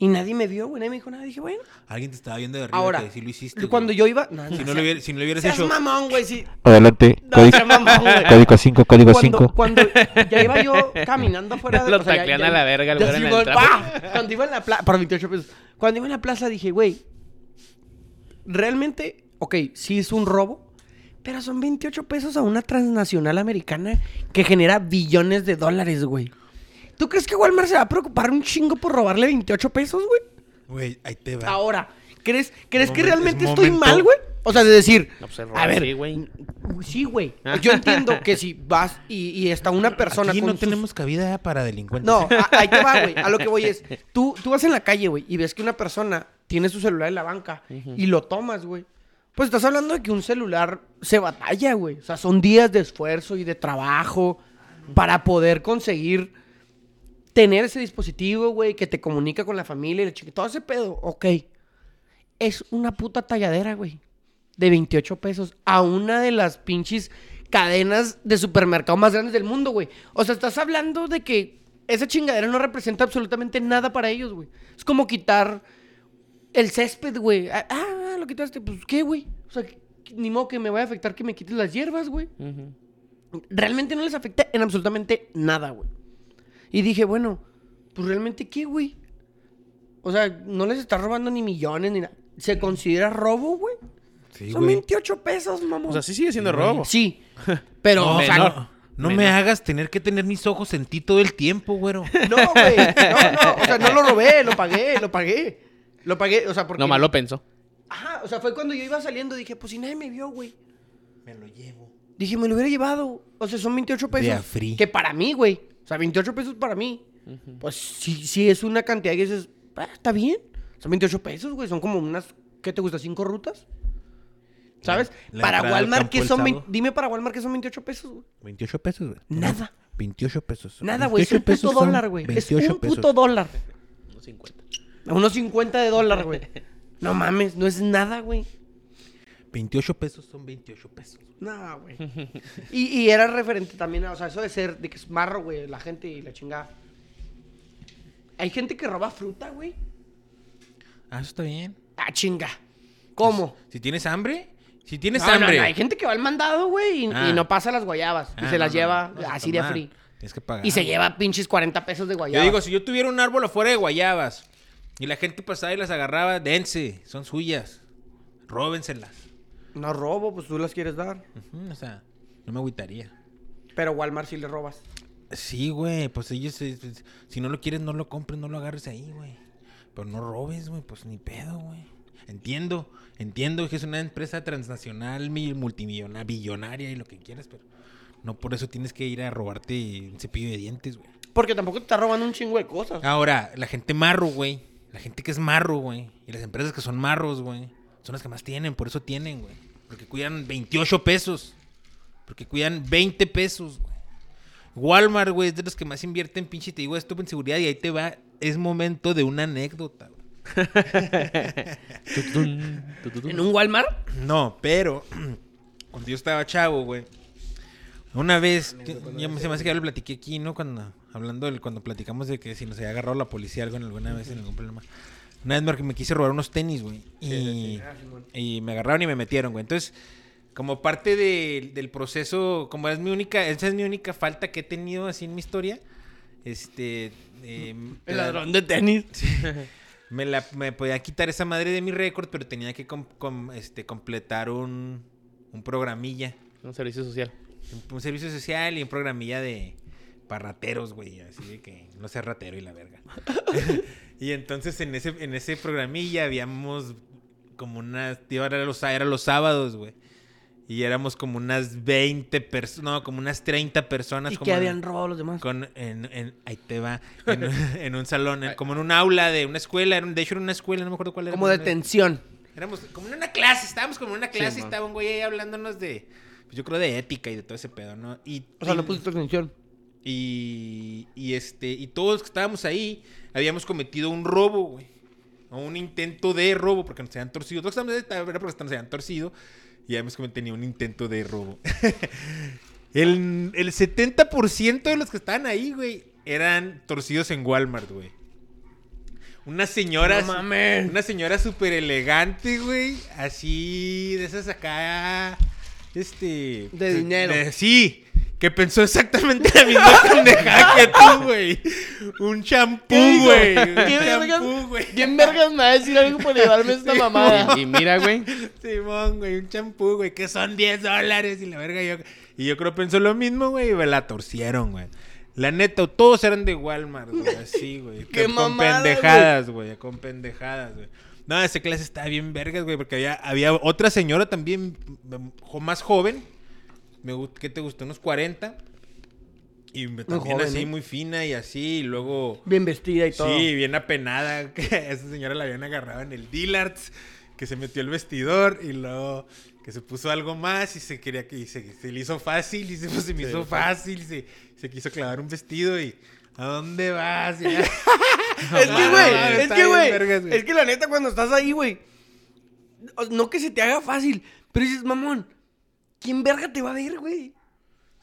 Y nadie me vio, güey. Nadie me dijo nada. Dije, bueno. Alguien te estaba viendo de arriba Ahora, que sí lo hiciste. cuando güey. yo iba... No, Si no, lo hubiera- si no lo hubieras seas hecho. mamón, güey, sí. Adelante. No, Código, mamón, güey. código 5, código cuando, 5. cuando ya iba yo caminando afuera Lo o sea, taclean ya- a la verga, güey en el. Cuando iba en la plaza, por 28 pesos. Cuando iba en la plaza dije, güey, realmente, ok, sí es un robo, pero son 28 pesos a una transnacional americana que genera billones de dólares, güey. ¿Tú crees que Walmart se va a preocupar un chingo por robarle 28 pesos, güey? Güey, ahí te va. Ahora, ¿crees, ¿crees que realmente es estoy mal, güey? O sea, de decir, No, pues, a ver, sí, güey. sí, güey. Yo entiendo que si vas y, y está una persona Aquí con no sus- tenemos cabida para delincuentes. No, a- ahí te va, güey. A lo que voy es, tú, tú vas en la calle, güey, y ves que una persona tiene su celular en la banca y lo tomas, güey. Pues estás hablando de que un celular se batalla, güey. O sea, son días de esfuerzo y de trabajo para poder conseguir tener ese dispositivo, güey, que te comunica con la familia y la chica. Todo ese pedo, ok. Es una puta talladera, güey. De 28 pesos a una de las pinches cadenas de supermercado más grandes del mundo, güey. O sea, estás hablando de que esa chingadera no representa absolutamente nada para ellos, güey. Es como quitar el césped, güey. Ah, ah, lo quitaste. Pues, ¿qué, güey? O sea, ni modo que me vaya a afectar que me quites las hierbas, güey. Realmente no les afecta en absolutamente nada, güey. Y dije, bueno, pues realmente qué, güey. O sea, no les está robando ni millones ni nada. ¿Se considera robo, güey? Sí, Son güey. 28 pesos, mamón. O sea, sí sigue siendo robo. Sí, pero, No, o sea, no, no me hagas tener que tener mis ojos en ti todo el tiempo, güero. no, güey. No, no, o sea, no lo robé, lo pagué, lo pagué. Lo pagué, o sea, porque... Nomás lo pensó. Ajá, o sea, fue cuando yo iba saliendo, dije, pues si nadie me vio, güey. Me lo llevo. Dije, me lo hubiera llevado. O sea, son 28 pesos. De a free. Que para mí, güey. O sea, 28 pesos para mí. Pues sí, sí es una cantidad que dices, "Ah, está bien. Son 28 pesos, güey. Son como unas, ¿qué te gusta? ¿Cinco rutas? ¿Sabes? La para Walmart, campo ¿qué el son? Dime para Walmart que son 28 pesos, güey. 28 pesos, güey. Nada. 28 pesos. Nada, güey. Es un 28 pesos puto dólar, güey. Es 28 un puto dólar. Unos 50. A unos 50 de dólar, güey. No mames, no es nada, güey. 28 pesos son 28 pesos. No, güey. Y, y era referente también, a- o sea, eso de ser, de que es marro, güey, la gente y la chingada. Hay gente que roba fruta, güey. Ah, eso está bien. Ah, chinga. ¿Cómo? Si tienes hambre, si tienes No, hambre. no, hay gente que va al mandado, güey, y, Ah. y no pasa las guayabas. y Ah, se las lleva no, no, así de free. Tienes que pagar. Y se lleva pinches 40 pesos de guayabas. Yo digo, si yo tuviera un árbol afuera de guayabas y la gente pasaba y las agarraba, dense, son suyas. Róbenselas. No robo, pues tú las quieres dar. O sea, no me agüitaría. Pero Walmart sí le robas. Sí, güey, pues ellos, eh, pues, si no lo quieres, no lo compres, no lo agarres ahí, güey. Pero no robes, güey, pues ni pedo, güey. Entiendo, entiendo que es una empresa transnacional, mi- multimillonaria, billonaria y lo que quieras, pero no por eso tienes que ir a robarte un cepillo de dientes, güey. Porque tampoco te está robando un chingo de cosas. Ahora, la gente marro, güey. La gente que es marro, güey. Y las empresas que son marros, güey. Son las que más tienen, por eso tienen, güey. Porque cuidan 28 pesos. Porque cuidan 20 pesos, güey. Walmart, güey, es de los que más invierten, pinche. Te digo esto en seguridad y ahí te va. Es momento de una anécdota, güey. ¿En un Walmart? No, pero cuando yo estaba chavo, güey. Una vez, ya se me hace que ya lo platiqué aquí, ¿no? Cuando, hablando del, cuando platicamos de que si nos había agarrado la policía algo en alguna vez en algún problema. Una vez me, me quise robar unos tenis, güey. Y, y me agarraron y me metieron, güey. Entonces, como parte de- del proceso, como es mi única, esa es mi única falta que he tenido así en mi historia, este... eh, El ladrón de tenis. me, la, me podía quitar esa madre de mi récord, pero tenía que com- com- este, completar un, un programilla. Un servicio social. Un, un servicio social y un programilla de para rateros, güey. Así de que no seas ratero y la verga. y entonces en ese, en ese programilla habíamos como unas... tío, Era los, era los sábados, güey. Y éramos como unas 20 personas, no, como unas 30 personas. ¿Y como que habían robado los demás? con, en, en- ahí te va, en, un- en un salón, en- como en un aula de una escuela, era un- de hecho era una escuela, no me acuerdo cuál era. Como de tensión. Éramos como en una clase, estábamos como en una clase y man. estaba un güey ahí hablándonos de, pues yo creo de ética y de todo ese pedo, ¿no? Y, O sea, y- no pusiste atención. Y, y este, y todos los que estábamos ahí habíamos cometido un robo, güey. O un intento de robo, porque nos habían torcido. Todos estábamos ahí, era porque nos habían torcido. Y habíamos cometido un intento de robo. el, el 70% de los que estaban ahí, güey, eran torcidos en Walmart, güey. Una señora. No mames. Una señora súper elegante, güey. Así, de esas acá. Este. De dinero. sí. Que pensó exactamente la misma pendejada que tú, güey. Un champú, güey. ¿Quién vergas me va a decir algo por llevarme esta mamada? Y, y mira, güey. Simón, güey, un champú, güey, que son 10 dólares y la verga. Yo, y yo creo que pensó lo mismo, güey, y me la torcieron, güey. La neta, todos eran de Walmart, güey, así, güey. Qué con, mamada, pendejadas, güey, con pendejadas, güey. No, esa clase estaba bien vergas, güey, porque había, había otra señora también mm, jo- más joven. Me, gust- ¿Qué te gustó? Unos 40. Y me- también joven, así, ¿eh? muy fina y así, y luego... Bien vestida y todo. Sí, bien apenada. Que a esa señora la habían agarrado en el Dillards, que se metió el vestidor y luego que se puso algo más y se quería que y se, se le hizo fácil y se, pues, se me hizo fácil, se, se quiso clavar un vestido y ¿a dónde vas? Y ya- Es que, güey, es que, bien güey, es que la neta cuando estás ahí, güey, no que se te haga fácil, pero dices, mamón, ¿quién verga te va a ver, güey?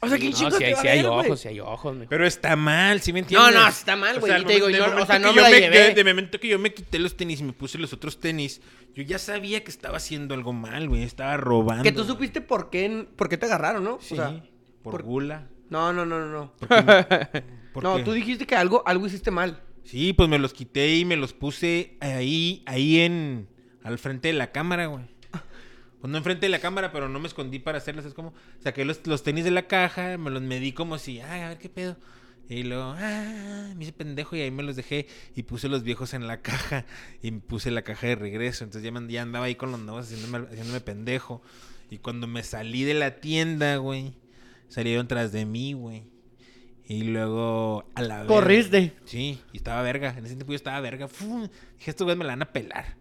O sea, ¿quién No, chicos si te hay, va a si hay ver, güey? ojos, si hay ojos. Pero está mal, ¿sí me No, entiendes? no, está mal, güey. al Y te digo, yo- o sea, no me yo la llevé. De, de momento que yo me quité los tenis y me puse los otros tenis, yo ya sabía que estaba haciendo algo mal, güey. Estaba robando. Que tú güey. supiste por qué, por qué te agarraron, ¿no? Sí, O sea, por, por- gula. no, no, no, no, no. ¿Por No, qué? tú dijiste que algo, algo hiciste mal. Sí, pues me los quité y me los puse ahí, ahí en, al frente de la cámara, güey. Pues no enfrente de la cámara, pero no me escondí para hacerlas. Es como, saqué los, los tenis de la caja, me los medí como si, ay, a ver qué pedo. Y luego, ah, me hice pendejo y ahí me los dejé y puse los viejos en la caja y puse la caja de regreso. Entonces ya, me- ya andaba ahí con los nuevos haciéndome, haciéndome pendejo. Y cuando me salí de la tienda, güey, salieron tras de mí, güey. Y luego a la verga. Corriste. Sí, y estaba verga. En ese tiempo yo estaba verga. Fu, Dije, estos güeyes me la van a pelar.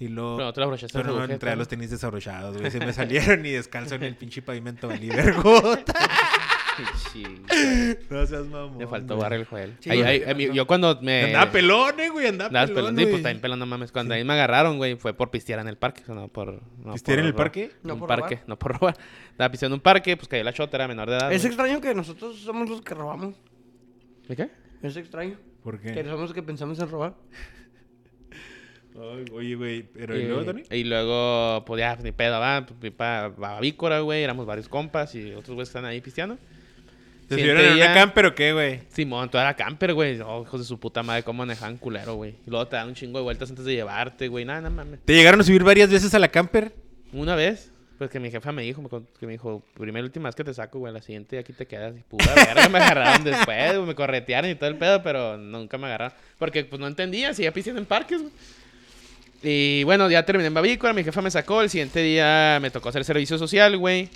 Y luego. Pero no te lo abrochaste Pero no traía ¿no? los tenis desabrochados, güey. Se me salieron y descalzo en el pinche pavimento valí vergota. Sí, No seas mamón. Me faltó barrer el. Sí, a faltó. yo cuando me... Andaba pelón, eh, güey. Andaba pelón. pelón. Sí, pues también pelón, no mames. Cuando ahí me agarraron, güey, fue por pistear en el parque. o sea, no por... No ¿Pistear por en el parque? No un por parque, robar. no por robar. Estaba pisteando en un parque, pues cayó la chota, era menor de edad. Es güey. extraño que nosotros somos los que robamos. ¿De qué? Es extraño. ¿Por Que qué? somos los que pensamos en robar. Ay, oye, güey. Pero Y, ¿y luego, Tony? y luego, pues ya, ni pedo, va. Pues, fui pa Bavícora, güey. Éramos varios compas y otros güeyes están ahí pisteando. ¿Se subieron en una camper o qué, güey? Simón, tú era camper, güey. Oh, hijos de su puta madre, cómo manejaban culero, güey. Y luego te dan un chingo de vueltas antes de llevarte, güey. Nada, nada mames. ¿Te llegaron a subir varias veces a la camper? Una vez, pues que mi jefa me dijo, que me dijo, primera y última vez que te saco, güey, la siguiente aquí te quedas. Y pura verga, me agarraron después, güey, me corretearon y todo el pedo, pero nunca me agarraron. Porque, pues, no entendía, seguía pisteando en parques, güey. Y bueno, ya terminé en Bavícora, mi jefa me sacó, el siguiente día me tocó hacer servicio social, güey.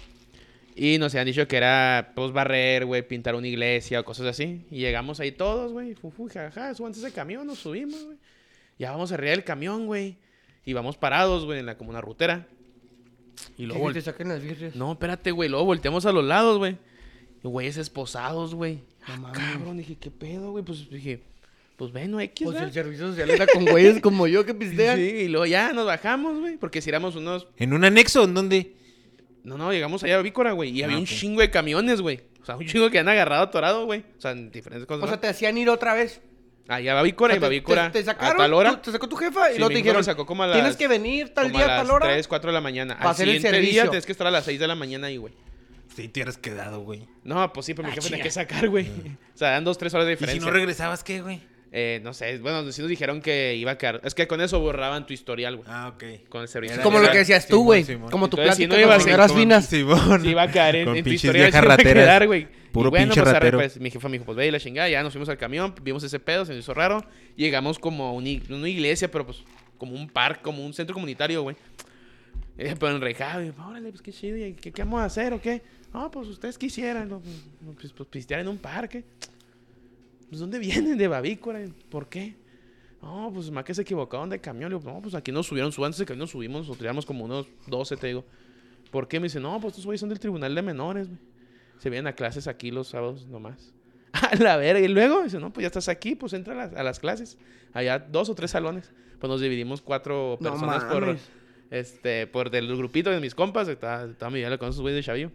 Y nos habían dicho que era, pues, barrer, güey, pintar una iglesia o cosas así. Y llegamos ahí todos, güey, fufu, jajaja, súbanse ese camión, nos subimos, güey. Ya vamos arriba del camión, güey. Y vamos parados, güey, en la como una rutera. Y luego... Te saquen las birrias. No, espérate, güey. Luego volteamos a los lados, güey. Y güeyes esposados, güey. No Ah, cabrón, dije, ¿qué pedo, güey? Pues dije, pues bueno, X, Pues ¿verdad? el servicio social era con güeyes como yo que pistean. Sí, y luego ya nos bajamos, güey, porque si éramos unos... ¿En un anexo? ¿En dónde? No, no, llegamos allá a Vícora, güey, y había Ah, un chingo de camiones, güey. O sea, un chingo que han agarrado atorado, güey. O sea, en diferentes cosas. O sea, te hacían ir otra vez. Allá va Vícora O sea, y va te- Vícora te, te sacaron, a tal hora. tú- te sacó tu jefa y Sí, luego te dijeron, sacó como a las- tienes que venir tal como día, a tal las hora. 3, 4 de la mañana. para Al hacer el siguiente día servicio. tienes que estar a las 6 de la mañana ahí, güey. Sí, te hubieras quedado, güey. No, pues sí, pero mi Ah, jefe tenía que sacar, güey. O sea, dan 2, 3 horas de ¿Y si diferencia. no regresabas qué, güey? Eh, no sé, bueno, sí nos dijeron que iba a quedar. Es que con eso borraban tu historial, güey. Ah, ok. Con el servicio. Como lo que decías tú, güey. Como tu Entonces, si plática no con ibas con- finas. Simón. Iba a caer en, Con en tu historial. viejas sí iba a rateras. quedar, güey. Puro Y bueno, pinche pues, ratero. pues, mi jefa me dijo, pues ve y la chingada. Ya nos fuimos al camión, vimos ese pedo, se nos hizo raro. Llegamos como a una, ig- una iglesia, pero pues como un parque, como un centro comunitario, güey. Eh, pero enrejado. Y órale, pues qué chido. ¿y ¿Qué, qué vamos a hacer o qué? No, pues ustedes quisieran, ¿no? Pues, pues, pistear en un parque. Pues ¿dónde vienen? De Bavícora. ¿Por qué? No, pues más que se equivocaron de camión. Le digo, no, pues aquí nos subieron, antes de que nos subimos, nosotros teníamos como unos 12, te digo. ¿Por qué? Me dice, no, pues estos güeyes son del tribunal de menores, güey. Se vienen a clases aquí los sábados nomás. A la verga. Y luego dice, no, pues ya estás aquí, pues entra a las, a las clases. Allá dos o tres salones. Pues nos dividimos cuatro No personas por, este, por del grupito de mis compas. Estaba, estaba mi con esos güeyes de chavillo.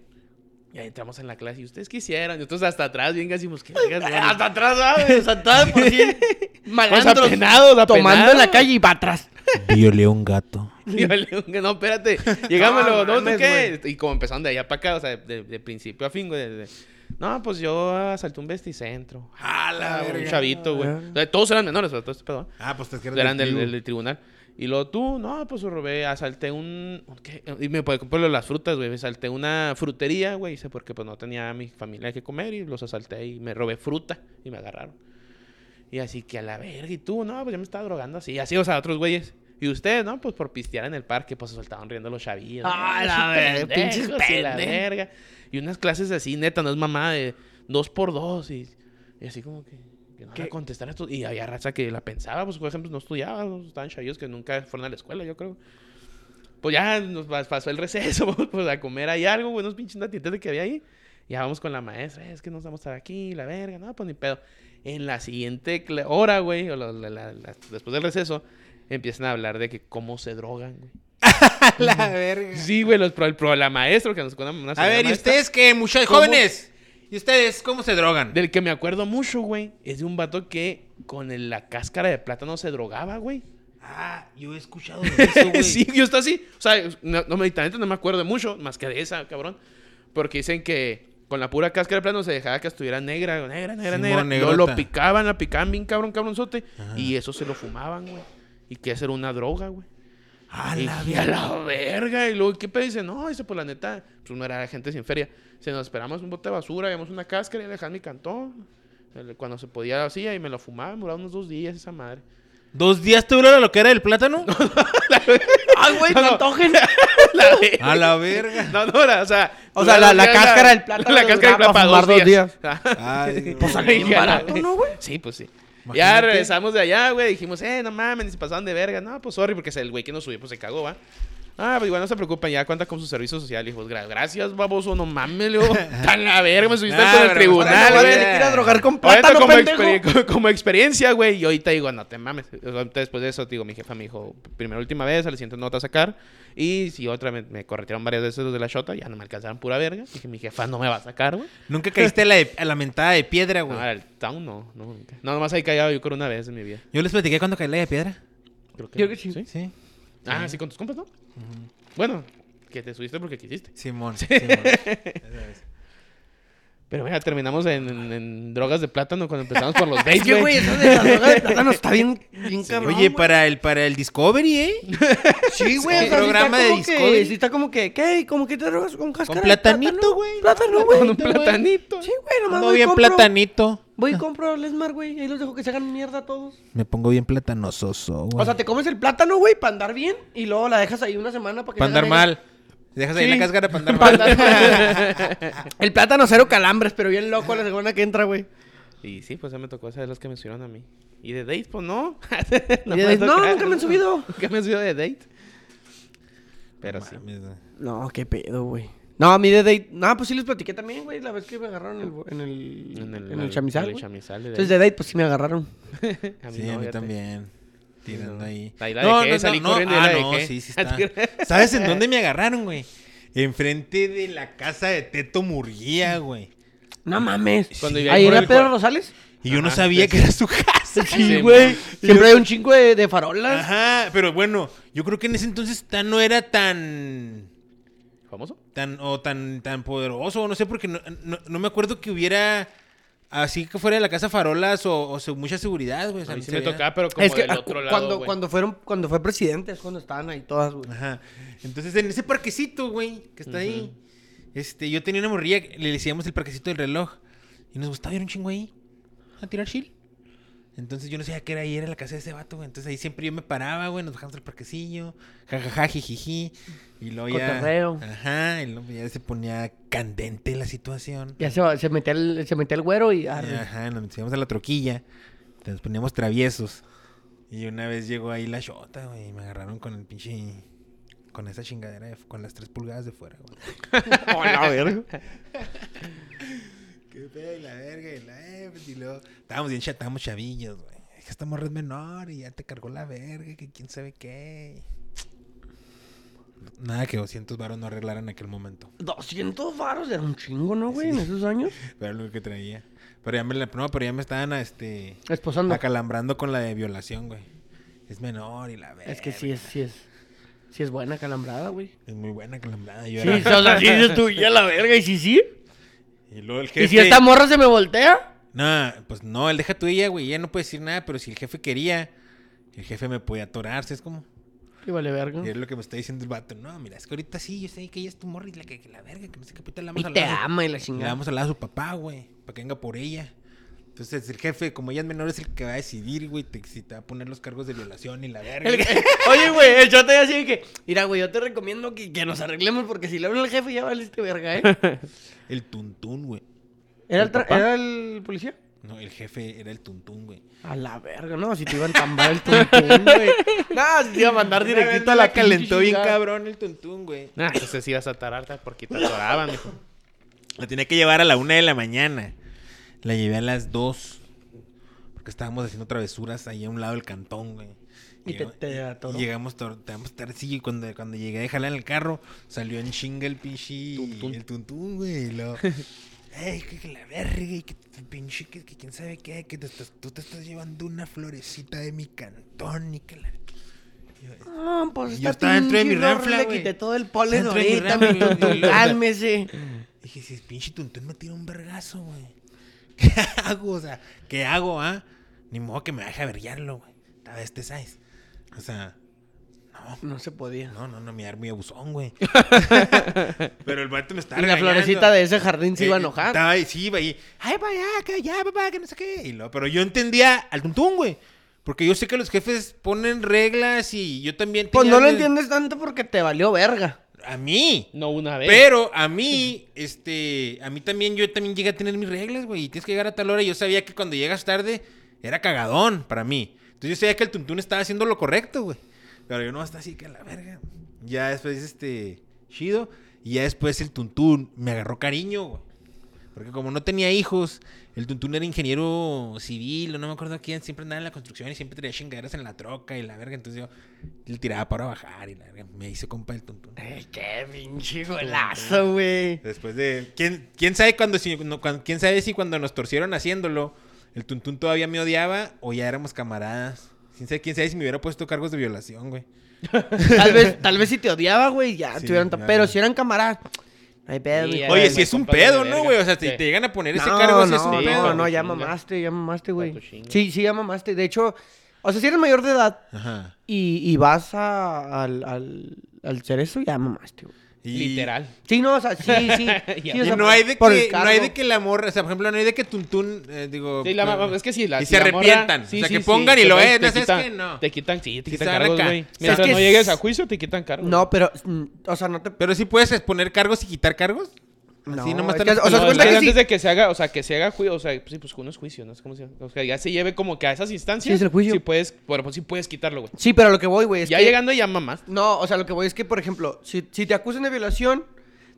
Y ahí entramos en la clase y ustedes quisieran. Y nosotros hasta atrás, bien casi, pues, ¿qué vergas, güey? Hasta atrás, ¿sabes? Hasta atrás por si malandros apenados, tomando en la calle y para atrás. Violé un gato. Yo le digo, no, espérate. Llegámoslo, No, no, ¿tú qué? Y como empezaron de allá para acá, o sea, de, de principio a fin, güey. de- de- no, pues yo asalté un vesticentro. ¡Ah, la un chavito, güey. O sea, todos eran menores, o sea, todo este pedo. Ah, pues te Eran del, del- del tribunal. Y luego tú, no, pues robé, asalté un... ¿qué? Y me puede comprar las frutas, güey. Asalté una frutería, güey. Hice porque pues no tenía a mi familia que comer y los asalté y me robé fruta y me agarraron. Y así que a la verga, y tú, no, pues yo me estaba drogando así. Así, o sea, otros güeyes. Y ustedes, ¿no? Pues por pistear en el parque, pues se soltaban riendo los chavillos. Ah, ¿no? la verga, pinches y la verga. Y unas clases así, neta, no es mamá de dos por dos. Y, y así como que, que no contestar esto. Y había raza que la pensaba, pues por ejemplo, no estudiaba, estaban chavillos que nunca fueron a la escuela, yo creo. Pues ya nos pas- pasó el receso, pues a comer ahí algo, güey, unos pinches de que había ahí. Ya vamos con la maestra, "Eh, es que nos vamos a estar aquí, la verga, no, pues ni pedo. En la siguiente hora, güey, o la- la- la- la- después del receso, empiezan a hablar de que cómo se drogan, güey. la verga. Sí, güey, los, pro- el pro- la maestra, que nos una, A ver, ¿y maestra, ustedes qué, muchachos jóvenes? ¿Y ustedes cómo se drogan? Del que me acuerdo mucho, güey, es de un vato que con el- la cáscara de plátano se drogaba, güey. Ah, yo he escuchado de eso, güey. sí, yo está así. O sea, no, no, medicamente no me acuerdo de mucho, más que de esa, cabrón. Porque dicen que con la pura cáscara de plátano se dejaba que estuviera negra, negra, negra, Simón, negra. Luego negrota. lo picaban, la picaban bien cabrón, cabronzote. Y eso se lo fumaban, güey. Y que eso era una droga, güey. A Y la dije, a la verga. Y luego, ¿qué pedo? Dice, no, dice, pues la neta, pues no era gente sin feria. Se nos esperamos un bote de basura, llevamos una cáscara y dejar mi cantón. Cuando se podía así, ahí me lo fumaba, me duraba unos dos días esa madre. ¿Dos días te duró lo que era el plátano? Ay, güey, No, antojen. La. A la verga. No, no era, o sea. O sea, la- cáscara del plátano La cáscara del plátano para dos días. Ay, Pues sale bien Ya, barato, ¿no, güey? Sí, pues sí. Ya regresamos de allá, güey. Dijimos, eh, no mames, ni se pasaron de verga. No, pues sorry, porque el güey que nos subió, pues se cagó, va. Ah, pues igual no se preocupen, ya cuenta con su servicio social. Dijo, "Gra- gracias, baboso, no mames, le digo. Tan la verga, me subiste Nah, con el pero tribunal, a güey. tener que ir a drogar con plátano, como, exper- como- como experiencia, güey. Y ahorita digo, no te mames. Sea, Después de eso, digo, mi jefa me dijo, primera última vez, a la siguiente nota a sacar. Y si otra me, me corretieron varias veces los de la shota, ya no me alcanzaron pura verga. Dije, mi jefa no me va a sacar, güey. Nunca caíste a la, a la mentada de piedra, güey. No, al town no, no, nunca. No, nomás ahí callado yo creo una vez en mi vida. Yo les platiqué cuando caí la de piedra. Creo Creo que sí. Sí. Ah, sí, con tus compas, ¿no? Bueno, que te subiste porque quisiste. Simón. Simón. Pero mira, terminamos en, en- en drogas de plátano cuando empezamos por los dates, Es que, güey, eso de la droga de plátano está bien, bien cabrón. Oye, para el, para el Discovery, ¿eh? Sí, güey. Sí, sí programa de Discovery. Sí, está como que, ¿qué? ¿Cómo que te drogas con cáscara? Con platanito, güey. Plátano, güey. Con un platanito. Sí, güey, nomás y bien platanito. Voy y compro al Esmar, güey. Ahí los dejo que se hagan mierda todos. Me pongo bien platanososo, güey. O sea, te comes el plátano, güey, para andar bien. Y luego la dejas ahí una semana para que para andar mal. Dejas ahí Sí. la cáscara para andar mal. El plátano cero calambres, pero bien loco la semana que entra, güey. Y sí, pues ya me tocó esa de las que me subieron a mí. Y de date, pues no. Y me de date, no, nunca me han subido. Nunca me han subido de date. Pero sí. Mames. No, qué pedo, güey. No, a mí de date. No, pues sí les platiqué también, güey. La vez que me agarraron en el, en el, En el, en el chamizal. en el güey. chamizal de Entonces de date, pues sí me agarraron. A Sí, no, a mí también. Tirando No. ahí. Ahí la dejé, salí corriendo y Ah, la no, dejé. sí, sí está. ¿Sabes en dónde me agarraron, güey? Enfrente de la casa de Teto Murguía, güey. No mames. Cuando ¿Ahí era Pedro Rosales? Y yo no sabía sí. que era su casa. Sí, güey. Siempre hay un chingo de, de farolas. Ajá, pero bueno, yo creo que en ese entonces no era tan ¿Famoso? tan o tan tan poderoso, no sé porque no, no- no me acuerdo que hubiera así que fuera de la casa farolas o, mucha seguridad, güey. o sea, A mí no sí se me tocaba, pero como Es que del ah, otro lado, cuando, güey. cuando fueron, cuando fue presidente es cuando estaban ahí todas, güey. Ajá. Entonces, en ese parquecito, güey, que está ahí, este, yo tenía una morrilla, le decíamos el parquecito del reloj. Y nos gustaba ir un chingo ahí a tirar chill. Entonces yo no sabía qué era ahí, era la casa de ese vato, güey. Entonces ahí siempre yo me paraba, güey, nos bajamos al parquecillo, jajaja, jijiji. Y luego ya. Cotorreo. Ajá, y luego ya se ponía candente la situación. Ya se, se metía el, se metía el güero y arre. Ajá, nos metíamos a la troquilla. Nos poníamos traviesos. Y una vez llegó ahí la shota, güey, y me agarraron con el pinche. Con esa chingadera, de- con las tres pulgadas de fuera, güey. Hola, verga. Qué pedo, y la verga, y la eh, y luego. Estábamos bien, estábamos chavillos, güey. Es que esta morra es menor y ya te cargó la verga, que quién sabe qué. Nada que 200 varos no arreglaran en aquel momento. 200 varos era un chingo, ¿no, güey? En esos años. Pero era lo que traía. Pero ya me, la- no, pero ya me estaban, este. Esposando. Acalambrando con la de violación, güey. Es menor y la verga. Es que sí es, sí es. Sí es buena calambrada, güey. Es muy buena acalambrada. Yo Sí, era- o sea, sí es tuya la verga. Y sí, sí. Y luego el jefe. Y si esta morra se me voltea. No, pues no, él deja tu ella, güey. Ella no puede decir nada, pero si el jefe quería, el jefe me podía atorarse, es como. Y vale verga. Y es lo que me está diciendo el vato. No, mira, es que ahorita sí, yo sé que ella es tu morra y la, que, que la verga, que no sé qué puta le Y vamos a te ama y la Le chingada. vamos a hablar a su papá, güey, para que venga por ella. Entonces el jefe, como ella es menor, es el que va a decidir, güey, te- si te va a poner los cargos de violación y la verga. El- Oye, güey, el chote así de que, mira, güey, yo te recomiendo que, que nos arreglemos porque si le habla al jefe ya valiste verga, ¿eh? El tuntún, güey. ¿Era el, ¿El el policía? No, el jefe era el tuntún, güey. A la verga, no, si te iban a tambar el tuntún, güey. No, si te iba a mandar directito a la calentó bien cabrón el tuntún, güey. Nah, entonces ibas a tararte porque te atoraban, mijo. La tenía que llevar a la una de la mañana. La llevé a las dos. Porque estábamos haciendo travesuras ahí a un lado del cantón, güey. Y te- Llegamos- te atoró. y llegamos llegamos y cuando, cuando llegué a en el carro, salió en chinga el pinche... El tuntún, güey. Y luego... Ey, que, la verga, y que pinche, que, que quién sabe qué, que te tú te estás llevando una florecita de mi cantón y que la... No, pues Yo esta estaba dentro de mi ranfla, Le quité todo el polen ahorita, mi tuntún, cálmese. Dije, si el pinche tuntún me tira un vergazo, güey. ¿Qué hago? O sea, ¿qué hago, ah? Ni modo que me deje averguiarlo, güey. Tal vez te sabes. O sea, no, No se podía. no, no, no, me muy abusón, güey. Pero el vato me está Y la florecita de ese jardín se iba a enojar. Estaba ahí, sí, iba ahí. Ay, vaya, que ya, papá, que no sé qué. Y pero yo entendía al tuntún, güey. Porque yo sé que los jefes ponen reglas y yo también. Pues tenía no lo mi- entiendes tanto porque te valió verga. A mí. No una vez. Pero a mí, este, a mí también, yo también llegué a tener mis reglas, güey. Y tienes que llegar a tal hora. Y yo sabía que cuando llegas tarde era cagadón para mí. Entonces yo sabía que el tuntún estaba haciendo lo correcto, güey. Pero yo no hasta así que a la verga. Ya después, este, chido. Y ya después el tuntún me agarró cariño, güey. Porque como no tenía hijos, el tuntún era ingeniero civil, o no me acuerdo quién, siempre andaba en la construcción y siempre traía chingaderas en la troca y la verga. Entonces yo le tiraba para bajar y la verga. Me hice compa del tuntún. Ay, qué pinche golazo, güey. Después de. ¿Quién, quién sabe cuando, si, no, cuan- quién sabe si cuando nos torcieron haciéndolo, el tuntún todavía me odiaba o ya éramos camaradas? ¿Quién sabe, quién sabe si me hubiera puesto cargos de violación, güey? Tal vez, tal vez si te odiaba, güey, ya Sí, tuvieran... ya. Pero si eran camaradas, no hay pedo, Sí. Oye, si es un pedo. ¿no, güey? O sea, si Sí. te llegan a poner ese no, cargo, sí es no, un sí, pedo. no, no, ya mamaste, ya mamaste, güey. Sí, sí, ya mamaste. De hecho, o sea, si eres mayor de edad Ajá. y, y vas a, al, al, al cerezo, ya mamaste, güey. Y- Literal. Sí, no, o sea, sí, sí. Y o sea, no hay de que, no hay de que la morra, o sea, por ejemplo, no hay de que Tuntún, eh, digo... Sí, la, es que sí, la, y si se la morra- arrepientan. sí, o sea, sí, que sí, pongan y lo te ¿no? ¿Sabes quitan- qué? No. Te quitan, sí, te quitan cargos, güey. O sea, Mientras es que no es- llegues a juicio, te quitan cargos. No, pero, mm, o sea, no te... Pero sí puedes poner cargos y quitar cargos. No, Así nomás es te que- los- o sea, No, es que que antes sí. de que se haga, o sea, que se haga juicio, o sea, pues sí, pues uno es juicio, ¿no? Es como si, o sea, ya se lleve como que a esas instancias. Sí, es el juicio. Sí puedes, bueno, pues sí puedes quitarlo, güey. Sí, pero lo que voy, güey, es Ya que... llegando ya mamás. No, o sea, lo que voy es que, por ejemplo, si, si te acusan de violación,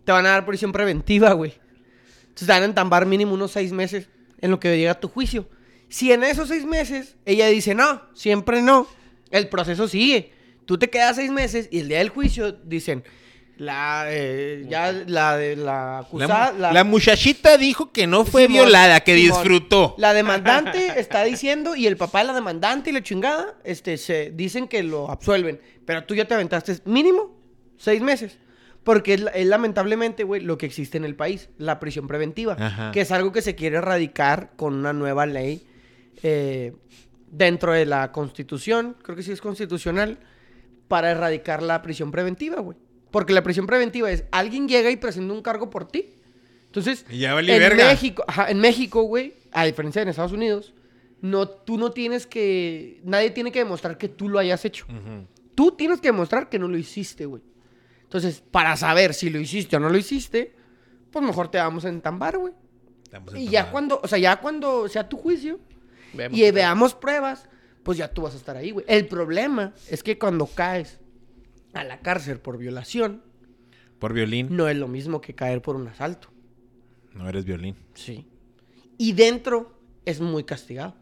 te van a dar prisión preventiva, güey. Entonces te van a entambar mínimo unos seis meses en lo que llega tu juicio. Si en esos seis meses ella dice no, siempre no, el proceso sigue. Tú te quedas seis meses y el día del juicio dicen, la, eh, ya la de la La, acusada, la muchachita dijo que no fue Simón, violada, que Simón. disfrutó. La demandante está diciendo y el papá de la demandante y la chingada este, se dicen que lo absuelven. Pero tú ya te aventaste mínimo seis meses. Porque es, es lamentablemente, güey, lo que existe en el país, la prisión preventiva. Ajá. Que es algo que se quiere erradicar con una nueva ley eh, dentro de la constitución, creo que sí es constitucional, para erradicar la prisión preventiva, güey. Porque la prisión preventiva es, alguien llega y presenta un cargo por ti. Entonces, Y ya vale en verga. México, ajá, en México, güey, a diferencia de en Estados Unidos, no, tú no tienes que, nadie tiene que demostrar que tú lo hayas hecho. Ujú. Tú tienes que demostrar que no lo hiciste, güey. Entonces, para saber si lo hiciste o no lo hiciste, pues mejor te vamos a entambar, güey. Y ya cuando, o sea, ya cuando sea tu juicio Vemos y veamos pruebas, pues ya tú vas a estar ahí, güey. El problema es que cuando caes a la cárcel por violación, Por violín. no es lo mismo que caer por un asalto. No eres violín. Sí. Y dentro es muy castigado.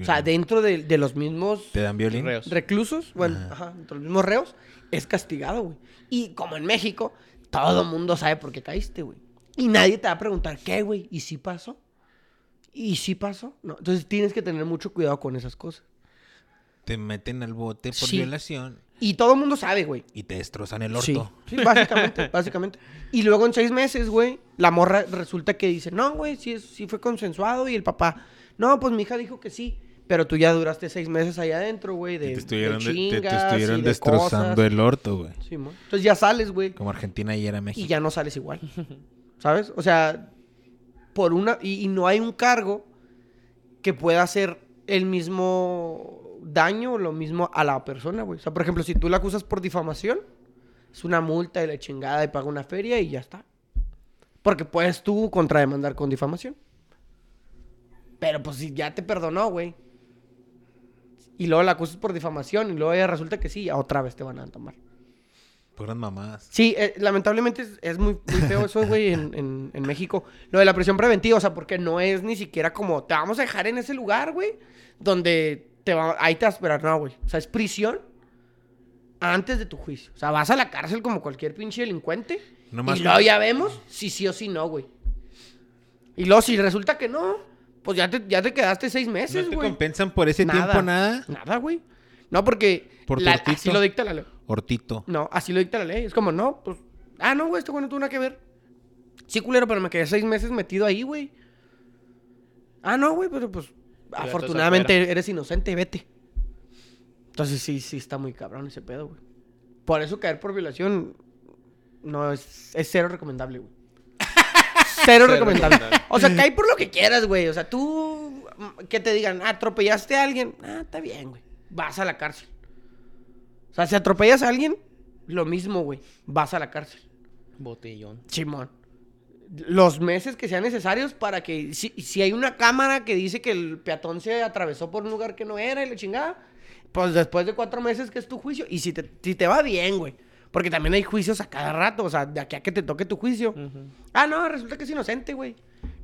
O sea, dentro de, de los mismos ¿Te dan violín? Reos. reclusos, bueno, ajá, dentro de los mismos reos, es castigado, güey. Y como en México, todo el mundo sabe por qué caíste, güey. Y nadie te va a preguntar, ¿qué, güey? ¿Y si pasó? ¿Y si pasó? No. Entonces tienes que tener mucho cuidado con esas cosas. Te meten al bote por Sí. violación Y todo el mundo sabe, güey. y te destrozan el orto. sí, básicamente, básicamente. Y luego en seis meses, güey, la morra resulta que dice, no, güey, sí, sí fue consensuado. Y el papá, no, pues mi hija dijo que sí. Pero tú ya duraste seis meses ahí adentro, güey, de, Y te estuvieron, de de- te- te, chingas estuvieron y de destrozando cosas. el orto, güey. Sí, mo. Entonces ya sales, güey, Como Argentina y era y México. ya no sales igual. ¿Sabes? O sea, por una... Y, y no hay un cargo que pueda hacer el mismo daño o lo mismo a la persona, güey. O sea, por ejemplo, si tú la acusas por difamación, es una multa y la chingada y paga una feria y ya está. Porque puedes tú contrademandar con difamación. Pero pues si ya te perdonó, güey. Y luego la acusas por difamación y luego ya resulta que sí, otra vez te van a tomar. Puras mamadas. Sí, eh, lamentablemente es, es muy, muy feo eso, güey, en, en- en México. Lo de la prisión preventiva, o sea, porque no es ni siquiera como, te vamos a dejar en ese lugar, güey, donde te va, ahí te vas a esperar, no, güey. O sea, es prisión antes de tu juicio. O sea, vas a la cárcel como cualquier pinche delincuente. Nomás y luego ya vemos si sí o si no, güey. Y luego si resulta que no, pues ya te, ya te quedaste seis ¿No meses, te güey. compensan por ese tiempo nada? Nada, güey. No, porque ¿Por la- así lo dicta la ley. Hortito. No, así lo dicta la ley. Es como, no, pues. Ah, no, güey, este güey no tuvo nada que ver. Sí, culero, pero me quedé seis meses metido ahí, güey. Ah, no, güey, pero pues. Afortunadamente eres inocente, vete. Entonces sí, sí está muy cabrón ese pedo, güey. Por eso caer por violación no es, es cero recomendable, güey. Cero, recomendable. recomendable. O sea, cae por lo que quieras, güey. O sea, tú que te digan, "Ah, atropellaste a alguien. Ah, está bien, güey. Vas a la cárcel. O sea, si atropellas a alguien, lo mismo, güey. Vas a la cárcel. Botellón. Chimón. Los meses que sean necesarios para que. Si, si hay una cámara que dice que el peatón se atravesó por un lugar que no era y la chingada, pues después de cuatro meses que es tu juicio. Y si te, si te va bien, güey. Porque también hay juicios a cada rato. O sea, de aquí a que te toque tu juicio. Ah, no, resulta que es inocente, güey.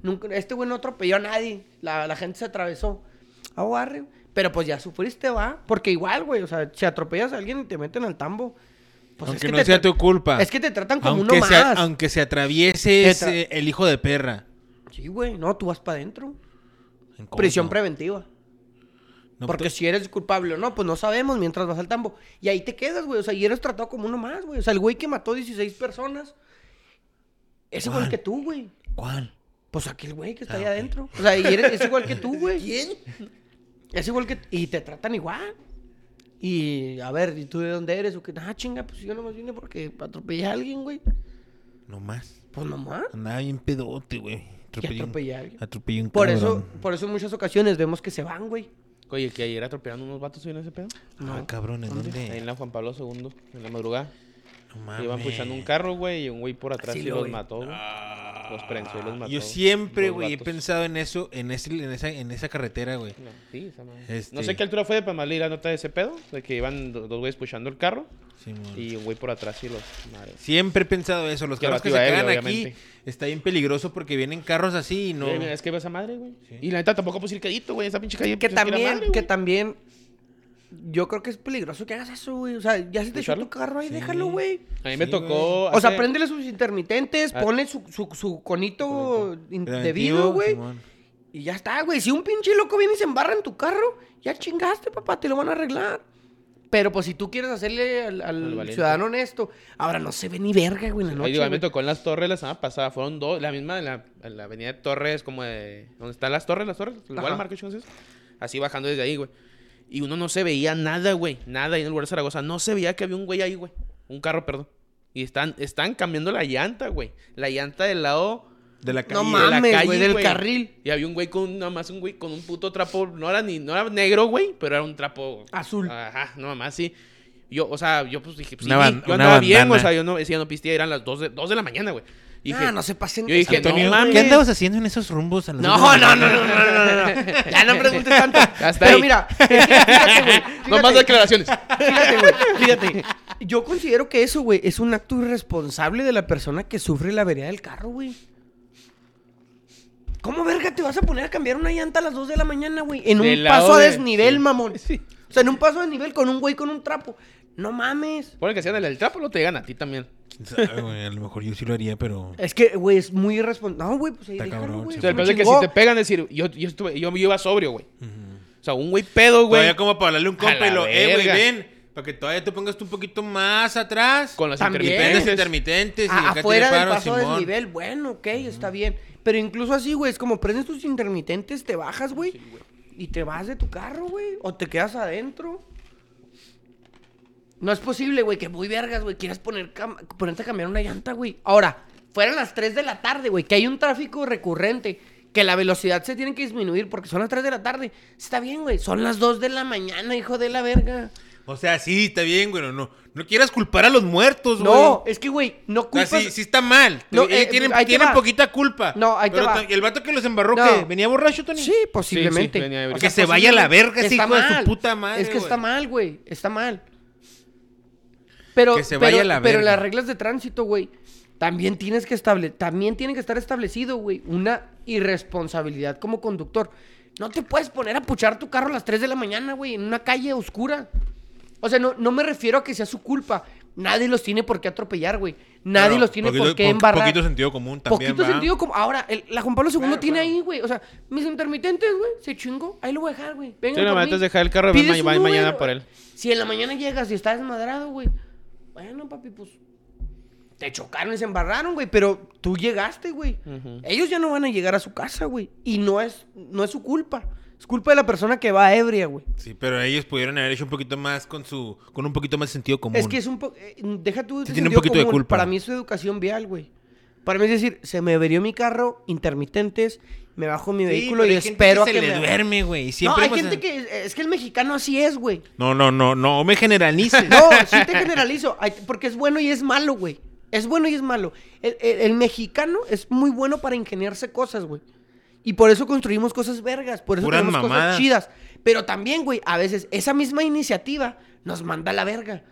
Nunca, este güey no atropelló a nadie. La, la gente se atravesó. Ah, barre. Pero pues ya sufriste, va. Porque igual, güey. O sea, si atropellas a alguien y te meten al tambo. Pues aunque es que no sea tu culpa. Es que te tratan como aunque uno más. Aunque se atraviese Te tra- eh, el hijo de perra. Sí, güey. No, tú vas para adentro. Prisión preventiva. No, Porque pues, si eres culpable o no, pues no sabemos mientras vas al tambo. Y ahí te quedas, güey. O sea, y eres tratado como uno más, güey. O sea, el güey que mató 16 personas es igual que tú, güey. ¿Cuál? Pues aquel güey que está Ah, ahí adentro. O sea, y eres, es igual que tú, güey. ¿Quién? Es igual que... Y te tratan igual. Y, a ver, ¿y tú de dónde eres? O que, ah, chinga, pues yo nomás vine porque atropellé a alguien, güey. No más. Pues nomás. Andaba bien pedote, güey. Atropellé a alguien. Atropellé un Por cabrón. eso, por eso en muchas ocasiones vemos que se van, güey. Oye, que ayer atropellaron unos vatos en ese pedo. Ah, cabrón, ¿en Ahí dónde? en la Juan Pablo II, en la madrugada. No mames. Iban puchando un carro, güey, y un güey por atrás Sí y lo los mató, güey. Ah, Los prensó y los mató. Yo siempre, güey, he pensado en eso, en, ese, en, esa, en esa carretera, güey. No, sí, esa madre. Este- No sé qué altura fue para más leer la nota de ese pedo. De que iban do- dos güeyes pushando el carro Simón. y un güey por atrás y los. Madre. Siempre he pensado eso. Los carros que se a quedan aquí obviamente. está bien peligroso porque vienen carros así y no. Es que iba esa madre, güey. Y la neta tampoco puse el cadito, güey. Esa pinche calle. Que pues, también, madre, que también. Yo creo que es peligroso que hagas eso, güey. O sea, ya se te echó tu carro ahí, Sí. déjalo, güey. A mí me tocó. O sea, préndele sus intermitentes, Ah. ponle su, su, su conito Preventivo, debido, güey. Y ya está, güey. Si un pinche loco viene y se embarra en tu carro, ya chingaste, papá, te lo van a arreglar. Pero pues si tú quieres hacerle al, al Al valiente. ciudadano honesto, ahora no se ve ni verga, güey, en la noche. digo, a mí me tocó en las torres la semana pasada. Fueron dos. La misma en la, en la avenida de Torres, como de. ¿Dónde están las torres? Las torres. El. Walmart, ¿qué chingados es? Así bajando desde ahí, güey. Y uno no se veía nada, güey. Nada ahí en el lugar de Zaragoza. No se veía que había un güey ahí, güey. Un carro, perdón. Y están, están cambiando la llanta, güey. La llanta del lado De la calle. No de la calle, güey, del carril. Y había un güey con nada más un güey con un puto trapo, no era ni no era negro, güey, pero era un trapo Azul. Ajá, no más sí. Yo, o sea, yo pues dije, pues, sí, Una yo una andaba bien, o sea, yo no decía no pistía, eran las 2 de, 2 de la mañana, güey. Y Ah, dije, no se pasen. yo dije, Antonio, no mames. ¿Qué andabas haciendo en esos rumbos? a las No, no, no, no, no, no, no, no. Ya no preguntes tanto. Hasta Pero ahí. mira, fíjate, güey. no más declaraciones. Fíjate, güey, fíjate. Yo considero que eso, güey, es un acto irresponsable de la persona que sufre la avería del carro, güey. ¿Cómo verga te vas a poner a cambiar una llanta a las 2 de la mañana, güey? En un paso a de- desnivel, sí. mamón. O sea, en un paso a desnivel con un güey con un trapo. No mames. Pone que sean el del trapo, no te llegan a ti también. ¿Quién sabe, güey? A lo mejor yo sí lo haría, pero. Es que, güey, es muy irresponsable. No, güey, pues ahí Está déjalo, cabrón, güey. sí. O sea, el es que si te pegan, decir, yo, yo, estuve, yo, iba sobrio, güey. O sea, un güey pedo, güey. Todavía como para hablarle a un compa y lo, eh, güey, verga. ven. Para que todavía te pongas tú un poquito más atrás. Con las También. Intermitentes, intermitentes. intermitentes. y A- acá afuera del paro, paso Simón. desnivel, bueno, ok, está bien. Pero incluso así, güey, es como prendes tus intermitentes, te bajas, güey, y te vas de tu carro, güey, o te quedas adentro. No es posible, güey, que muy vergas, güey, quieras poner cam- ponerte a cambiar una llanta, güey. Ahora, fueran las 3 de la tarde, güey, que hay un tráfico recurrente, que la velocidad se tiene que disminuir porque son las 3 de la tarde. Está bien, güey, son las 2 de la mañana, hijo de la verga. O sea, sí, está bien, güey. No, no quieras culpar a los muertos, güey. No, es que, güey, no O sea, culpas... sí, sí está mal. No, Ellos eh, tienen tienen poquita culpa. No, ahí te Pero va. ta- ¿Y el vato que los embarró No. qué? ¿Venía borracho, Tony? Sí, posiblemente. Sí, venía que se vaya a la verga ese Está hijo de su mal. puta madre, Es que güey. está mal, güey. Está mal. Pero, Que se pero, vaya la las reglas de tránsito, güey, también tienes que estable, también tiene que estar establecido, güey, una irresponsabilidad como conductor. No te puedes poner a puchar tu carro a las 3 de la mañana, güey, en una calle oscura. O sea, no, no me refiero a que sea su culpa. Nadie los tiene por qué atropellar, güey. Nadie los tiene poquito- por qué embarrar. Poquito sentido común también, Poquito ¿va? sentido como. Ahora, el- la Juan Pablo II Claro, tiene claro. ahí, güey. O sea, mis intermitentes, güey, se chingó. Ahí lo voy a dejar, güey. Vengan Sí, la por neta mí. es dejar el carro, un va mañana por él. Si en la mañana llegas y está desmadrado, güey. Bueno, papi, pues. Te chocaron y se embarraron, güey. Pero tú llegaste, güey. Ellos ya no van a llegar a su casa, güey. Y no es, no es su culpa. Es culpa de la persona que va ebria, güey. Sí, pero ellos pudieron haber hecho un poquito más con su... Con un poquito más de sentido común. Es que es un poco. deja tú. de Sí tiene un poquito de culpa. Para mí es su educación vial, güey. Para mí es decir, se me averió mi carro, intermitentes, me bajo mi Sí, vehículo y espero que a se que le me... duerme, güey. No, hay gente que. Es que el mexicano así es, güey. No, no, no, no me generalices. No, sí te generalizo. Porque es bueno y es malo, güey. Es bueno y es malo. El, el- el mexicano es muy bueno para ingeniarse cosas, güey. Y por eso construimos cosas vergas. Por eso mamadas. cosas chidas. Pero también, güey, a veces esa misma iniciativa nos manda a la verga.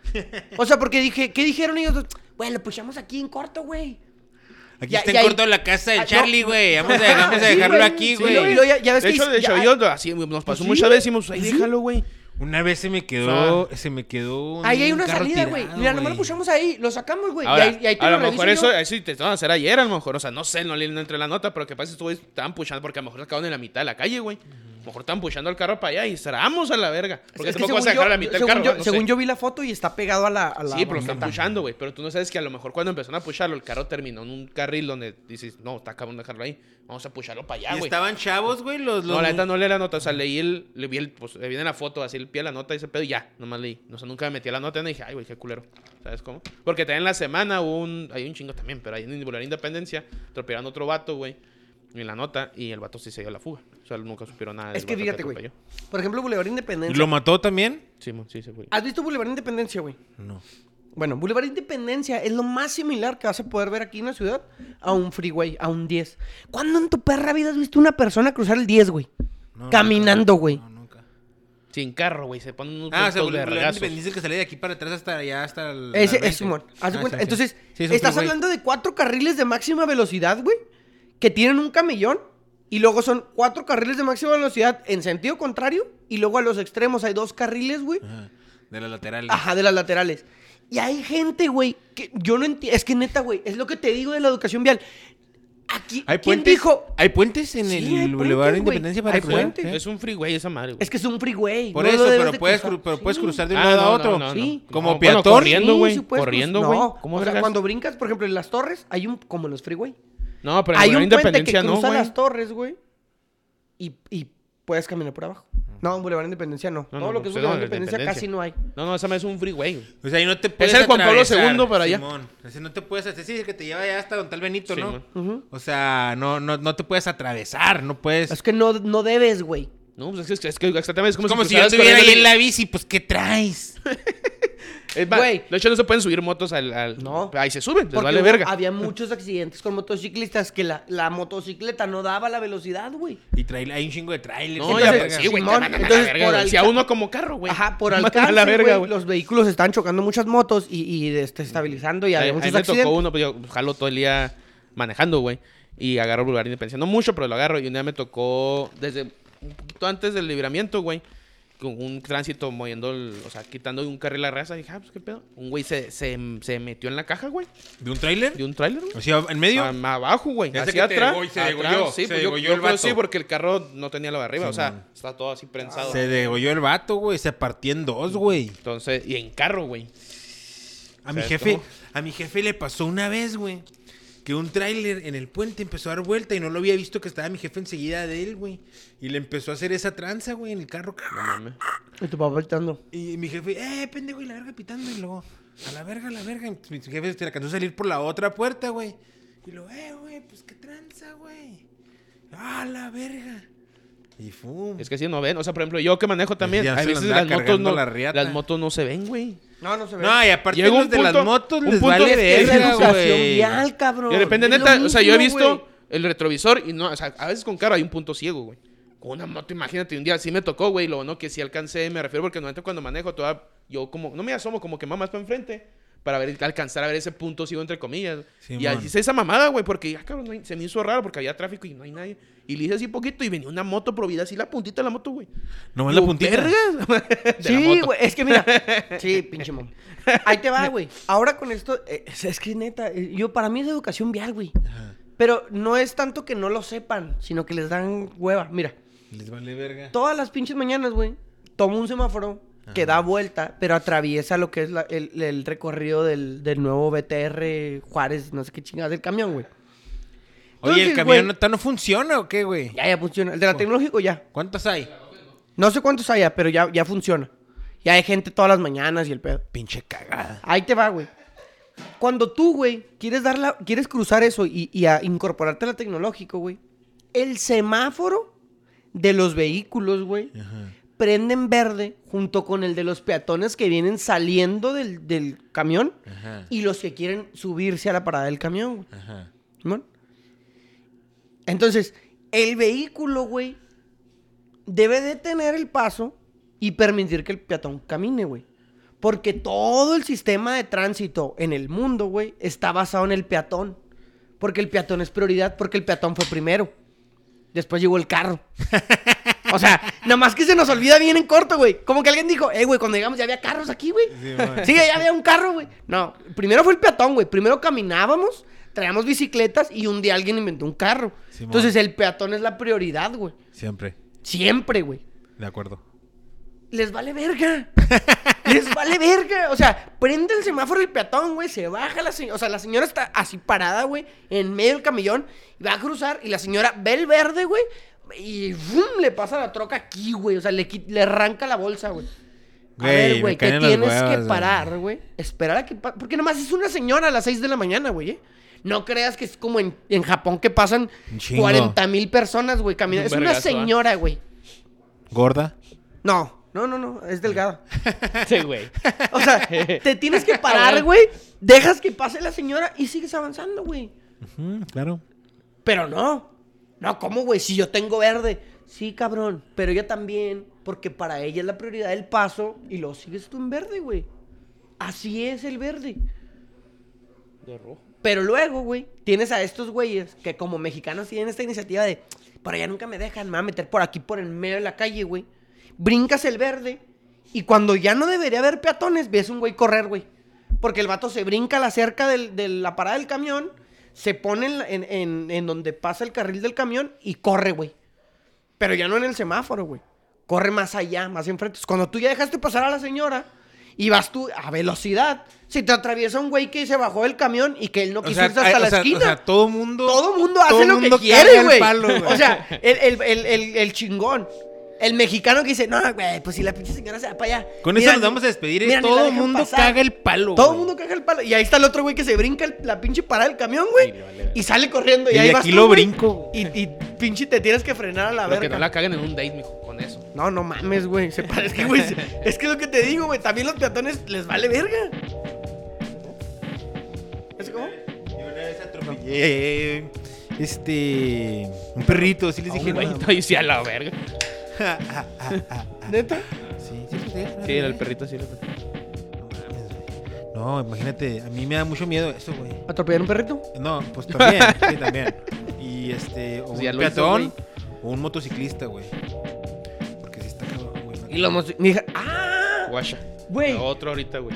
O sea, porque dije, ¿qué dijeron ellos? Güey, lo puchamos aquí en corto, güey. Aquí Ya- está ya- en corto la casa Ah, del no. Charlie, güey. Vamos a, vamos a dejarlo aquí, güey. y De que hecho, de ya- hecho, yo, así nos pasó sí, muchas veces. Decimos, ay, sí. déjalo, güey. Una vez se me quedó... Se me quedó un Ahí hay una carro salida, güey. Mira, nomás lo pusimos ahí, lo sacamos, güey. Y ahí, y ahí te a lo lo mejor eso, eso intentaron hacer ayer, a lo mejor. O sea, no sé, no le no entré en la nota, pero que pasa es que estos güeyes estaban puchando porque a lo mejor acaban en la mitad de la calle, güey. A lo mejor estaban puchando el carro para allá y cerramos a la verga. Porque Es que tampoco vas a según dejar yo- a la mitad del según carro. yo- ¿no? No según sé. yo vi la foto y está pegado a la. a la Sí, pero lo están puchando, güey. Pero tú no sabes que a lo mejor cuando empezaron a pucharlo, el carro terminó en un carril donde dices, no, está cabrón dejarlo ahí. Vamos a pucharlo para allá, ¿Y güey. estaban chavos, güey? Los, los... No, la neta no leí la nota. O sea, leí el. Le vi el. Pues le vi en la foto, así el pie de la nota y ese pedo y ya. Nomás leí. O sea, nunca me metí a la nota y dije, ay, güey, qué culero. ¿Sabes cómo? Porque también en la semana hubo un. Hay un chingo también, pero ahí en Independencia atropellaron otro vato, güey. En la nota y el vato sí se dio la fuga. O sea, nunca supieron nada. Es que fíjate, güey. Por ejemplo, Boulevard ¿Y Independencia. lo mató también? Sí, sí, se fue. ¿Has visto Boulevard Independencia, güey? No. Bueno, Boulevard Independencia es lo más similar que vas a poder ver aquí en la ciudad a un freeway, a un 10. ¿Cuándo en tu perra vida has visto una persona cruzar el 10, güey? No, Caminando, güey. No, nunca. Sin carro, güey. Se ponen unos Ah, o sea, Boulevard. Independencia que sale de aquí para atrás hasta allá, hasta el. Ese la es de Ah, cuenta. sí, sí. Entonces, Sí, es un estás freeway. hablando de cuatro carriles de máxima velocidad, güey, que tienen un camellón. Y luego son cuatro carriles de máxima velocidad en sentido contrario. Y luego a los extremos hay dos carriles, güey. Ajá, De las laterales. Ajá, de las laterales. Y hay gente, güey, que yo no entiendo. Es que neta, güey, es lo que te digo de la educación vial. Aquí, ¿Hay ¿quién puentes? dijo? ¿Hay puentes en Sí, el Boulevard güey. Independencia para cruzar? ¿Sí? Es un freeway esa madre, güey. Es que es un freeway. Por no eso, pero de puedes, cruzar. cru- pero puedes cruzar de un Ah, lado a no, otro. no, no, Sí. Como No, bueno, peatón. corriendo, güey. sí corriendo, güey. No, ¿Cómo o sea, cuando brincas, por ejemplo, en las torres, hay un, como en los freeway. No, pero en hay Boulevard un puente que Independencia no, cruza güey. las torres, güey. Y, y puedes caminar por abajo. No, en Boulevard Independencia no. No, Todo no, lo que es pues, Boulevard no, Independencia Independencia. casi no hay. No, no, esa madre es un freeway, güey. O sea, ahí no te puedes el Juan Pablo II para allá. Simón. Ese no te puedes... Sí, el que te lleva ya hasta Don Tal Benito, Sí, ¿no? Ujú. O sea, no, no, no te puedes atravesar, no puedes... Es que no, no debes, güey. No, pues es que, es que exactamente es como, Es como si yo estuviera ahí en la bici, pues, ¿qué traes? Güey. De hecho, no se pueden subir motos al... al- No. Ahí se suben, les Porque vale hubo- verga. había muchos accidentes con motociclistas que la, la motocicleta no daba la velocidad, güey. Y trail- hay un chingo de trailers. No, y Entonces, pues, sí, güey, te Simón, mandan a la entonces, verga, por güey. Si a uno como carro, güey. Ajá, por Te mandan alcance, a la verga, güey, güey. los vehículos estaban chocando muchas motos y, y desestabilizando y A, había a mí muchos me accidentes. tocó uno, pues yo jalo todo el día manejando, güey. Y agarro el lugar de independencia. No mucho, pero lo agarro. Y un día me tocó desde un poquito antes del libramiento, güey. Con un tránsito moviendo, el- o sea, quitando un carril a raza. Y dije, ah, pues qué pedo. Un güey se, se, se metió en la caja, güey. ¿De un trailer? De un tráiler, güey. O sea, ¿en medio? Abajo, güey. Hacia que atrás. se atrás, degolló, Sí, se pues yo, degolló yo el creo vato. sí, porque el carro no tenía lo de arriba. Sí, o sea, man. está todo así prensado. Se degolló el vato, güey. Se partió en dos, güey. Entonces, y en carro, güey. A mi ¿Sabes jefe, a mi jefe le pasó una vez, güey, que un tráiler en el puente empezó a dar vuelta y no lo había visto que estaba mi jefe enseguida de él, güey. Y le empezó a hacer esa tranza, güey, en el carro. No mames. Y tu papá gritando. Y mi jefe, eh, pendejo, y la verga pitando. Y luego, a la verga, a la verga. Y mi jefe se alcanzó a salir por la otra puerta, güey. Y luego, eh, güey, pues qué tranza, güey. Ah, la verga. Y fum. Es que si no ven. O sea, por ejemplo, yo que manejo también. ya lo veces las motos, no, la las motos no se ven, güey. No, no se ve. No, y aparte Llega un los de las punto- motos un les punto vale que es verga, educación güey. vial, cabrón. Y de repente, Es lo neta, o sea, yo he mismo, visto güey. el retrovisor y no, o sea, a veces con carro hay un punto ciego, güey. Con una moto, imagínate, un día sí me tocó, güey, lo bueno que sí alcancé, me refiero porque normalmente cuando manejo, toda, yo como, no me asomo, como que más para enfrente, para ver, alcanzar a ver ese punto ciego, entre comillas. y Simón. así hice esa mamada, güey, porque ya, cabrón, no hay- se me hizo raro porque había tráfico y no hay nadie. Y le hice así poquito y venía una moto provida así la puntita de la moto, güey. Nomás Digo, la puntita. Sí, güey, es que mira. Sí, pinche mom. Ahí te va, güey. Ahora con esto, eh, es, es que neta, eh, yo para mí es educación vial, güey. Ajá. Pero no es tanto que no lo sepan, sino que les dan hueva. Mira, Les vale verga. todas las pinches mañanas, güey, tomo un semáforo que da vuelta, pero atraviesa lo que es la- el, el recorrido del, del nuevo BTR Juárez, no sé qué chingadas, del camión, güey. Oye, ¿el camión güey- no, no funciona o qué, güey? Ya, ya funciona. El de la tecnológico ya. ¿Cuántos hay? No sé cuántos haya, pero ya, ya funciona. Ya hay gente todas las mañanas y el pedo. Pinche cagada. Ahí te va, güey. Cuando tú, güey, quieres dar la- quieres cruzar eso y, y a incorporarte a la tecnológico, güey. El semáforo de los vehículos, güey, Ajá. Prende en verde junto con el de los peatones que vienen saliendo del, del camión Ajá. y los que quieren subirse a la parada del camión, güey. Entonces, el vehículo, güey, debe de tener el paso y permitir que el peatón camine, güey. Porque todo el sistema de tránsito en el mundo, güey, está basado en el peatón. Porque el peatón es prioridad, porque el peatón fue primero. Después llegó el carro. O sea, nada más que se nos olvida bien en corto, güey. Como que alguien dijo, eh, güey, cuando llegamos ya había carros aquí, güey. Sí, ya había un carro, güey. No, primero fue el peatón, güey. Primero caminábamos, traíamos bicicletas y un día alguien inventó un carro. Entonces el peatón es la prioridad, güey. Siempre. Siempre, güey. De acuerdo. Les vale verga. Les vale verga. O sea, prende el semáforo el peatón, güey. Se baja la señora. O sea, la señora está así parada, güey, en medio del camellón. Y va a cruzar. Y la señora ve el verde, güey. Y le pasa la troca aquí, güey. O sea, le, le arranca la bolsa, güey. A ver, güey, que tienes huevas, que parar, güey. Esperar a que pa- Porque nomás es una señora a las 6 de la mañana, güey. ¿eh? No creas que es como en, en Japón que pasan Un chingo. 40 mil personas, güey, caminando. Un Es una vergazo, ¿ah? señora, güey. ¿Gorda? No, No, no, no, es delgada. Sí, güey. O sea, te tienes que parar, güey. Dejas que pase la señora y sigues avanzando, güey. Claro. Pero no. No, ¿cómo, güey? Si yo tengo verde. Sí, cabrón. Pero ella también. Porque para ella es la prioridad el paso. Y lo sigues tú en verde, güey. Así es el verde. De rojo. Pero luego, güey, tienes a estos güeyes que como mexicanos tienen esta iniciativa de, por allá nunca me dejan, me van a meter por aquí, por el medio de la calle, güey. Brincas el verde y cuando ya no debería haber peatones, ves un güey correr, güey. Porque el vato se brinca a la cerca del- de la parada del camión, se pone en, en- en- donde pasa el carril del camión y corre, güey. Pero ya no en el semáforo, güey. Corre más allá, más enfrente. Cuando tú ya dejaste pasar a la señora y vas tú a velocidad, si te atraviesa un güey que se bajó del camión y que él no quiso irse hasta la esquina. o sea, todo mundo. todo mundo hace lo que quiere, güey. O sea, el, el chingón. El mexicano que dice, no, güey, pues si la pinche señora se va para allá. Con eso nos vamos a despedir. ¿eh? mira, todo el mundo pasar. caga el palo. Todo el mundo caga el palo. Y ahí está el otro güey que se brinca el- la pinche parada del camión, güey. Y le vale verga. Y sale corriendo. Y, Y ahí de vas aquí tú, lo güey, brinco. Y, y pinche te tienes que frenar a la Pero que verga. no la caguen en un date, mijo, con eso. No, no mames, güey. Se parece que, güey. es que es lo que te digo, güey. También los peatones les vale verga. ¿Es cómo? Yo una vez atropellé, Este. Un perrito, sí les dije. Y sí a la verga. ¿Neta? Sí, sí, sí, sí, era el perrito, sí. era el perrito. No imagínate, a mí me da mucho miedo eso, güey. ¿Atropellar un perrito? No, pues también, sí, también. Y este, o Pues un ya lo hizo, peatón güey. o un motociclista, güey. Porque si está cabrón, güey. Y lo mos- mi hija- ¡Ah! Guacha. Güey. Otro ahorita, güey.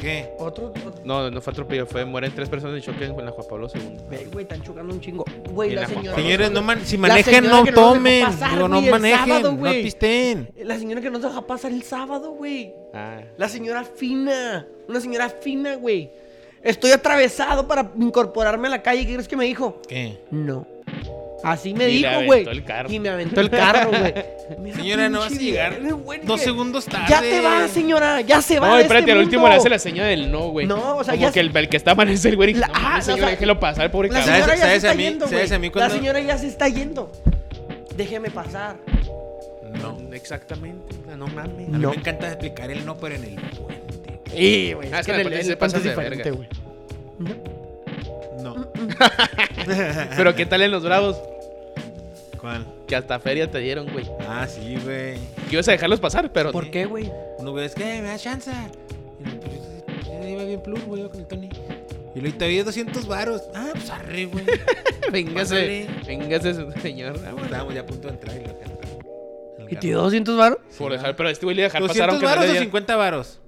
¿Qué? Otro, otro. No, no fue atropello, fue mueren tres personas en choque en la Juan Pablo II. Ve, güey, están chocando un chingo. Güey, Y la la señora. Señores, no man- si manejen, no tomen. pasar, Digo, no manejen, sábado, no güey. pisten. La señora que nos deja pasar el sábado, güey. Ah. La señora fina. Una señora fina, güey. Estoy atravesado para incorporarme a la calle. ¿Qué crees que me dijo? ¿Qué? No. Así me Y dijo, aventó güey. el carro. Y me aventó el carro, güey. Señora, no vas a llegar güey, dos segundos tarde. Ya te va, señora. Ya se va. No, espérate, este al último le hace la señal del no, güey. No, o sea, Como ya que se- el, el que está mal es el güey. La- no, ah, mames, señora, o sea, déjelo pasar, pobre La cabrón. señora ya ¿Sabes se a está mí- yendo, sabes güey. a mí La señora ya se está yendo. Déjeme pasar. No. Exactamente, o sea, no mames. A mí No. me encanta explicar el no, pero en el puente. Sí, güey. Ah, Es es que en me el, el puente es diferente, güey. Pero ¿qué tal en los bravos? ¿Cuál? Que hasta feria te dieron, güey. Ah, sí, güey. Que ibas a dejarlos pasar, pero. ¿Por qué, güey? Uno güey, es que me da chance. Y luego, pues, yo- yo iba bien plus, güey, iba con el Tony. Y luego te había 200 varos. Ah, pues arre, güey. Véngase, véngase, señor. Ah, bueno. Estábamos ya a punto de entrar y lo. ¿Y te dio 200 varos? Por dejar, pero a este güey le dejar pasar 200 aunque no varos le o diera- 50 varos.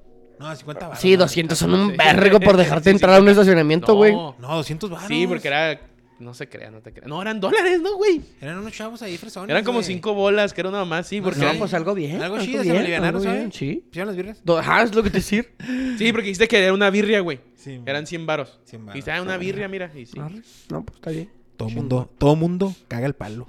No, 50 varos. Sí, no, 200 son un vergo por dejarte Sí, entrar a un estacionamiento, güey. No, No, 200 varos. sí, porque era. No se crea, no te creas. No, eran dólares, ¿no, güey? Eran unos chavos ahí fresones. Eran como güey. cinco bolas, que era una más, sí, porque No, pues algo bien. Algo chido, se me alivianaron, algo ¿sabes? bien, Sí. ¿Pusieron las birras? Do- Ajá, es lo que te decir. Sí, porque dijiste que era una birria, güey. Sí. Eran 100 varos. 100 Y varos. dice, ah, una birria, mira. Y sí. Arre. No, pues está bien. Todo mundo, todo mundo caga el palo.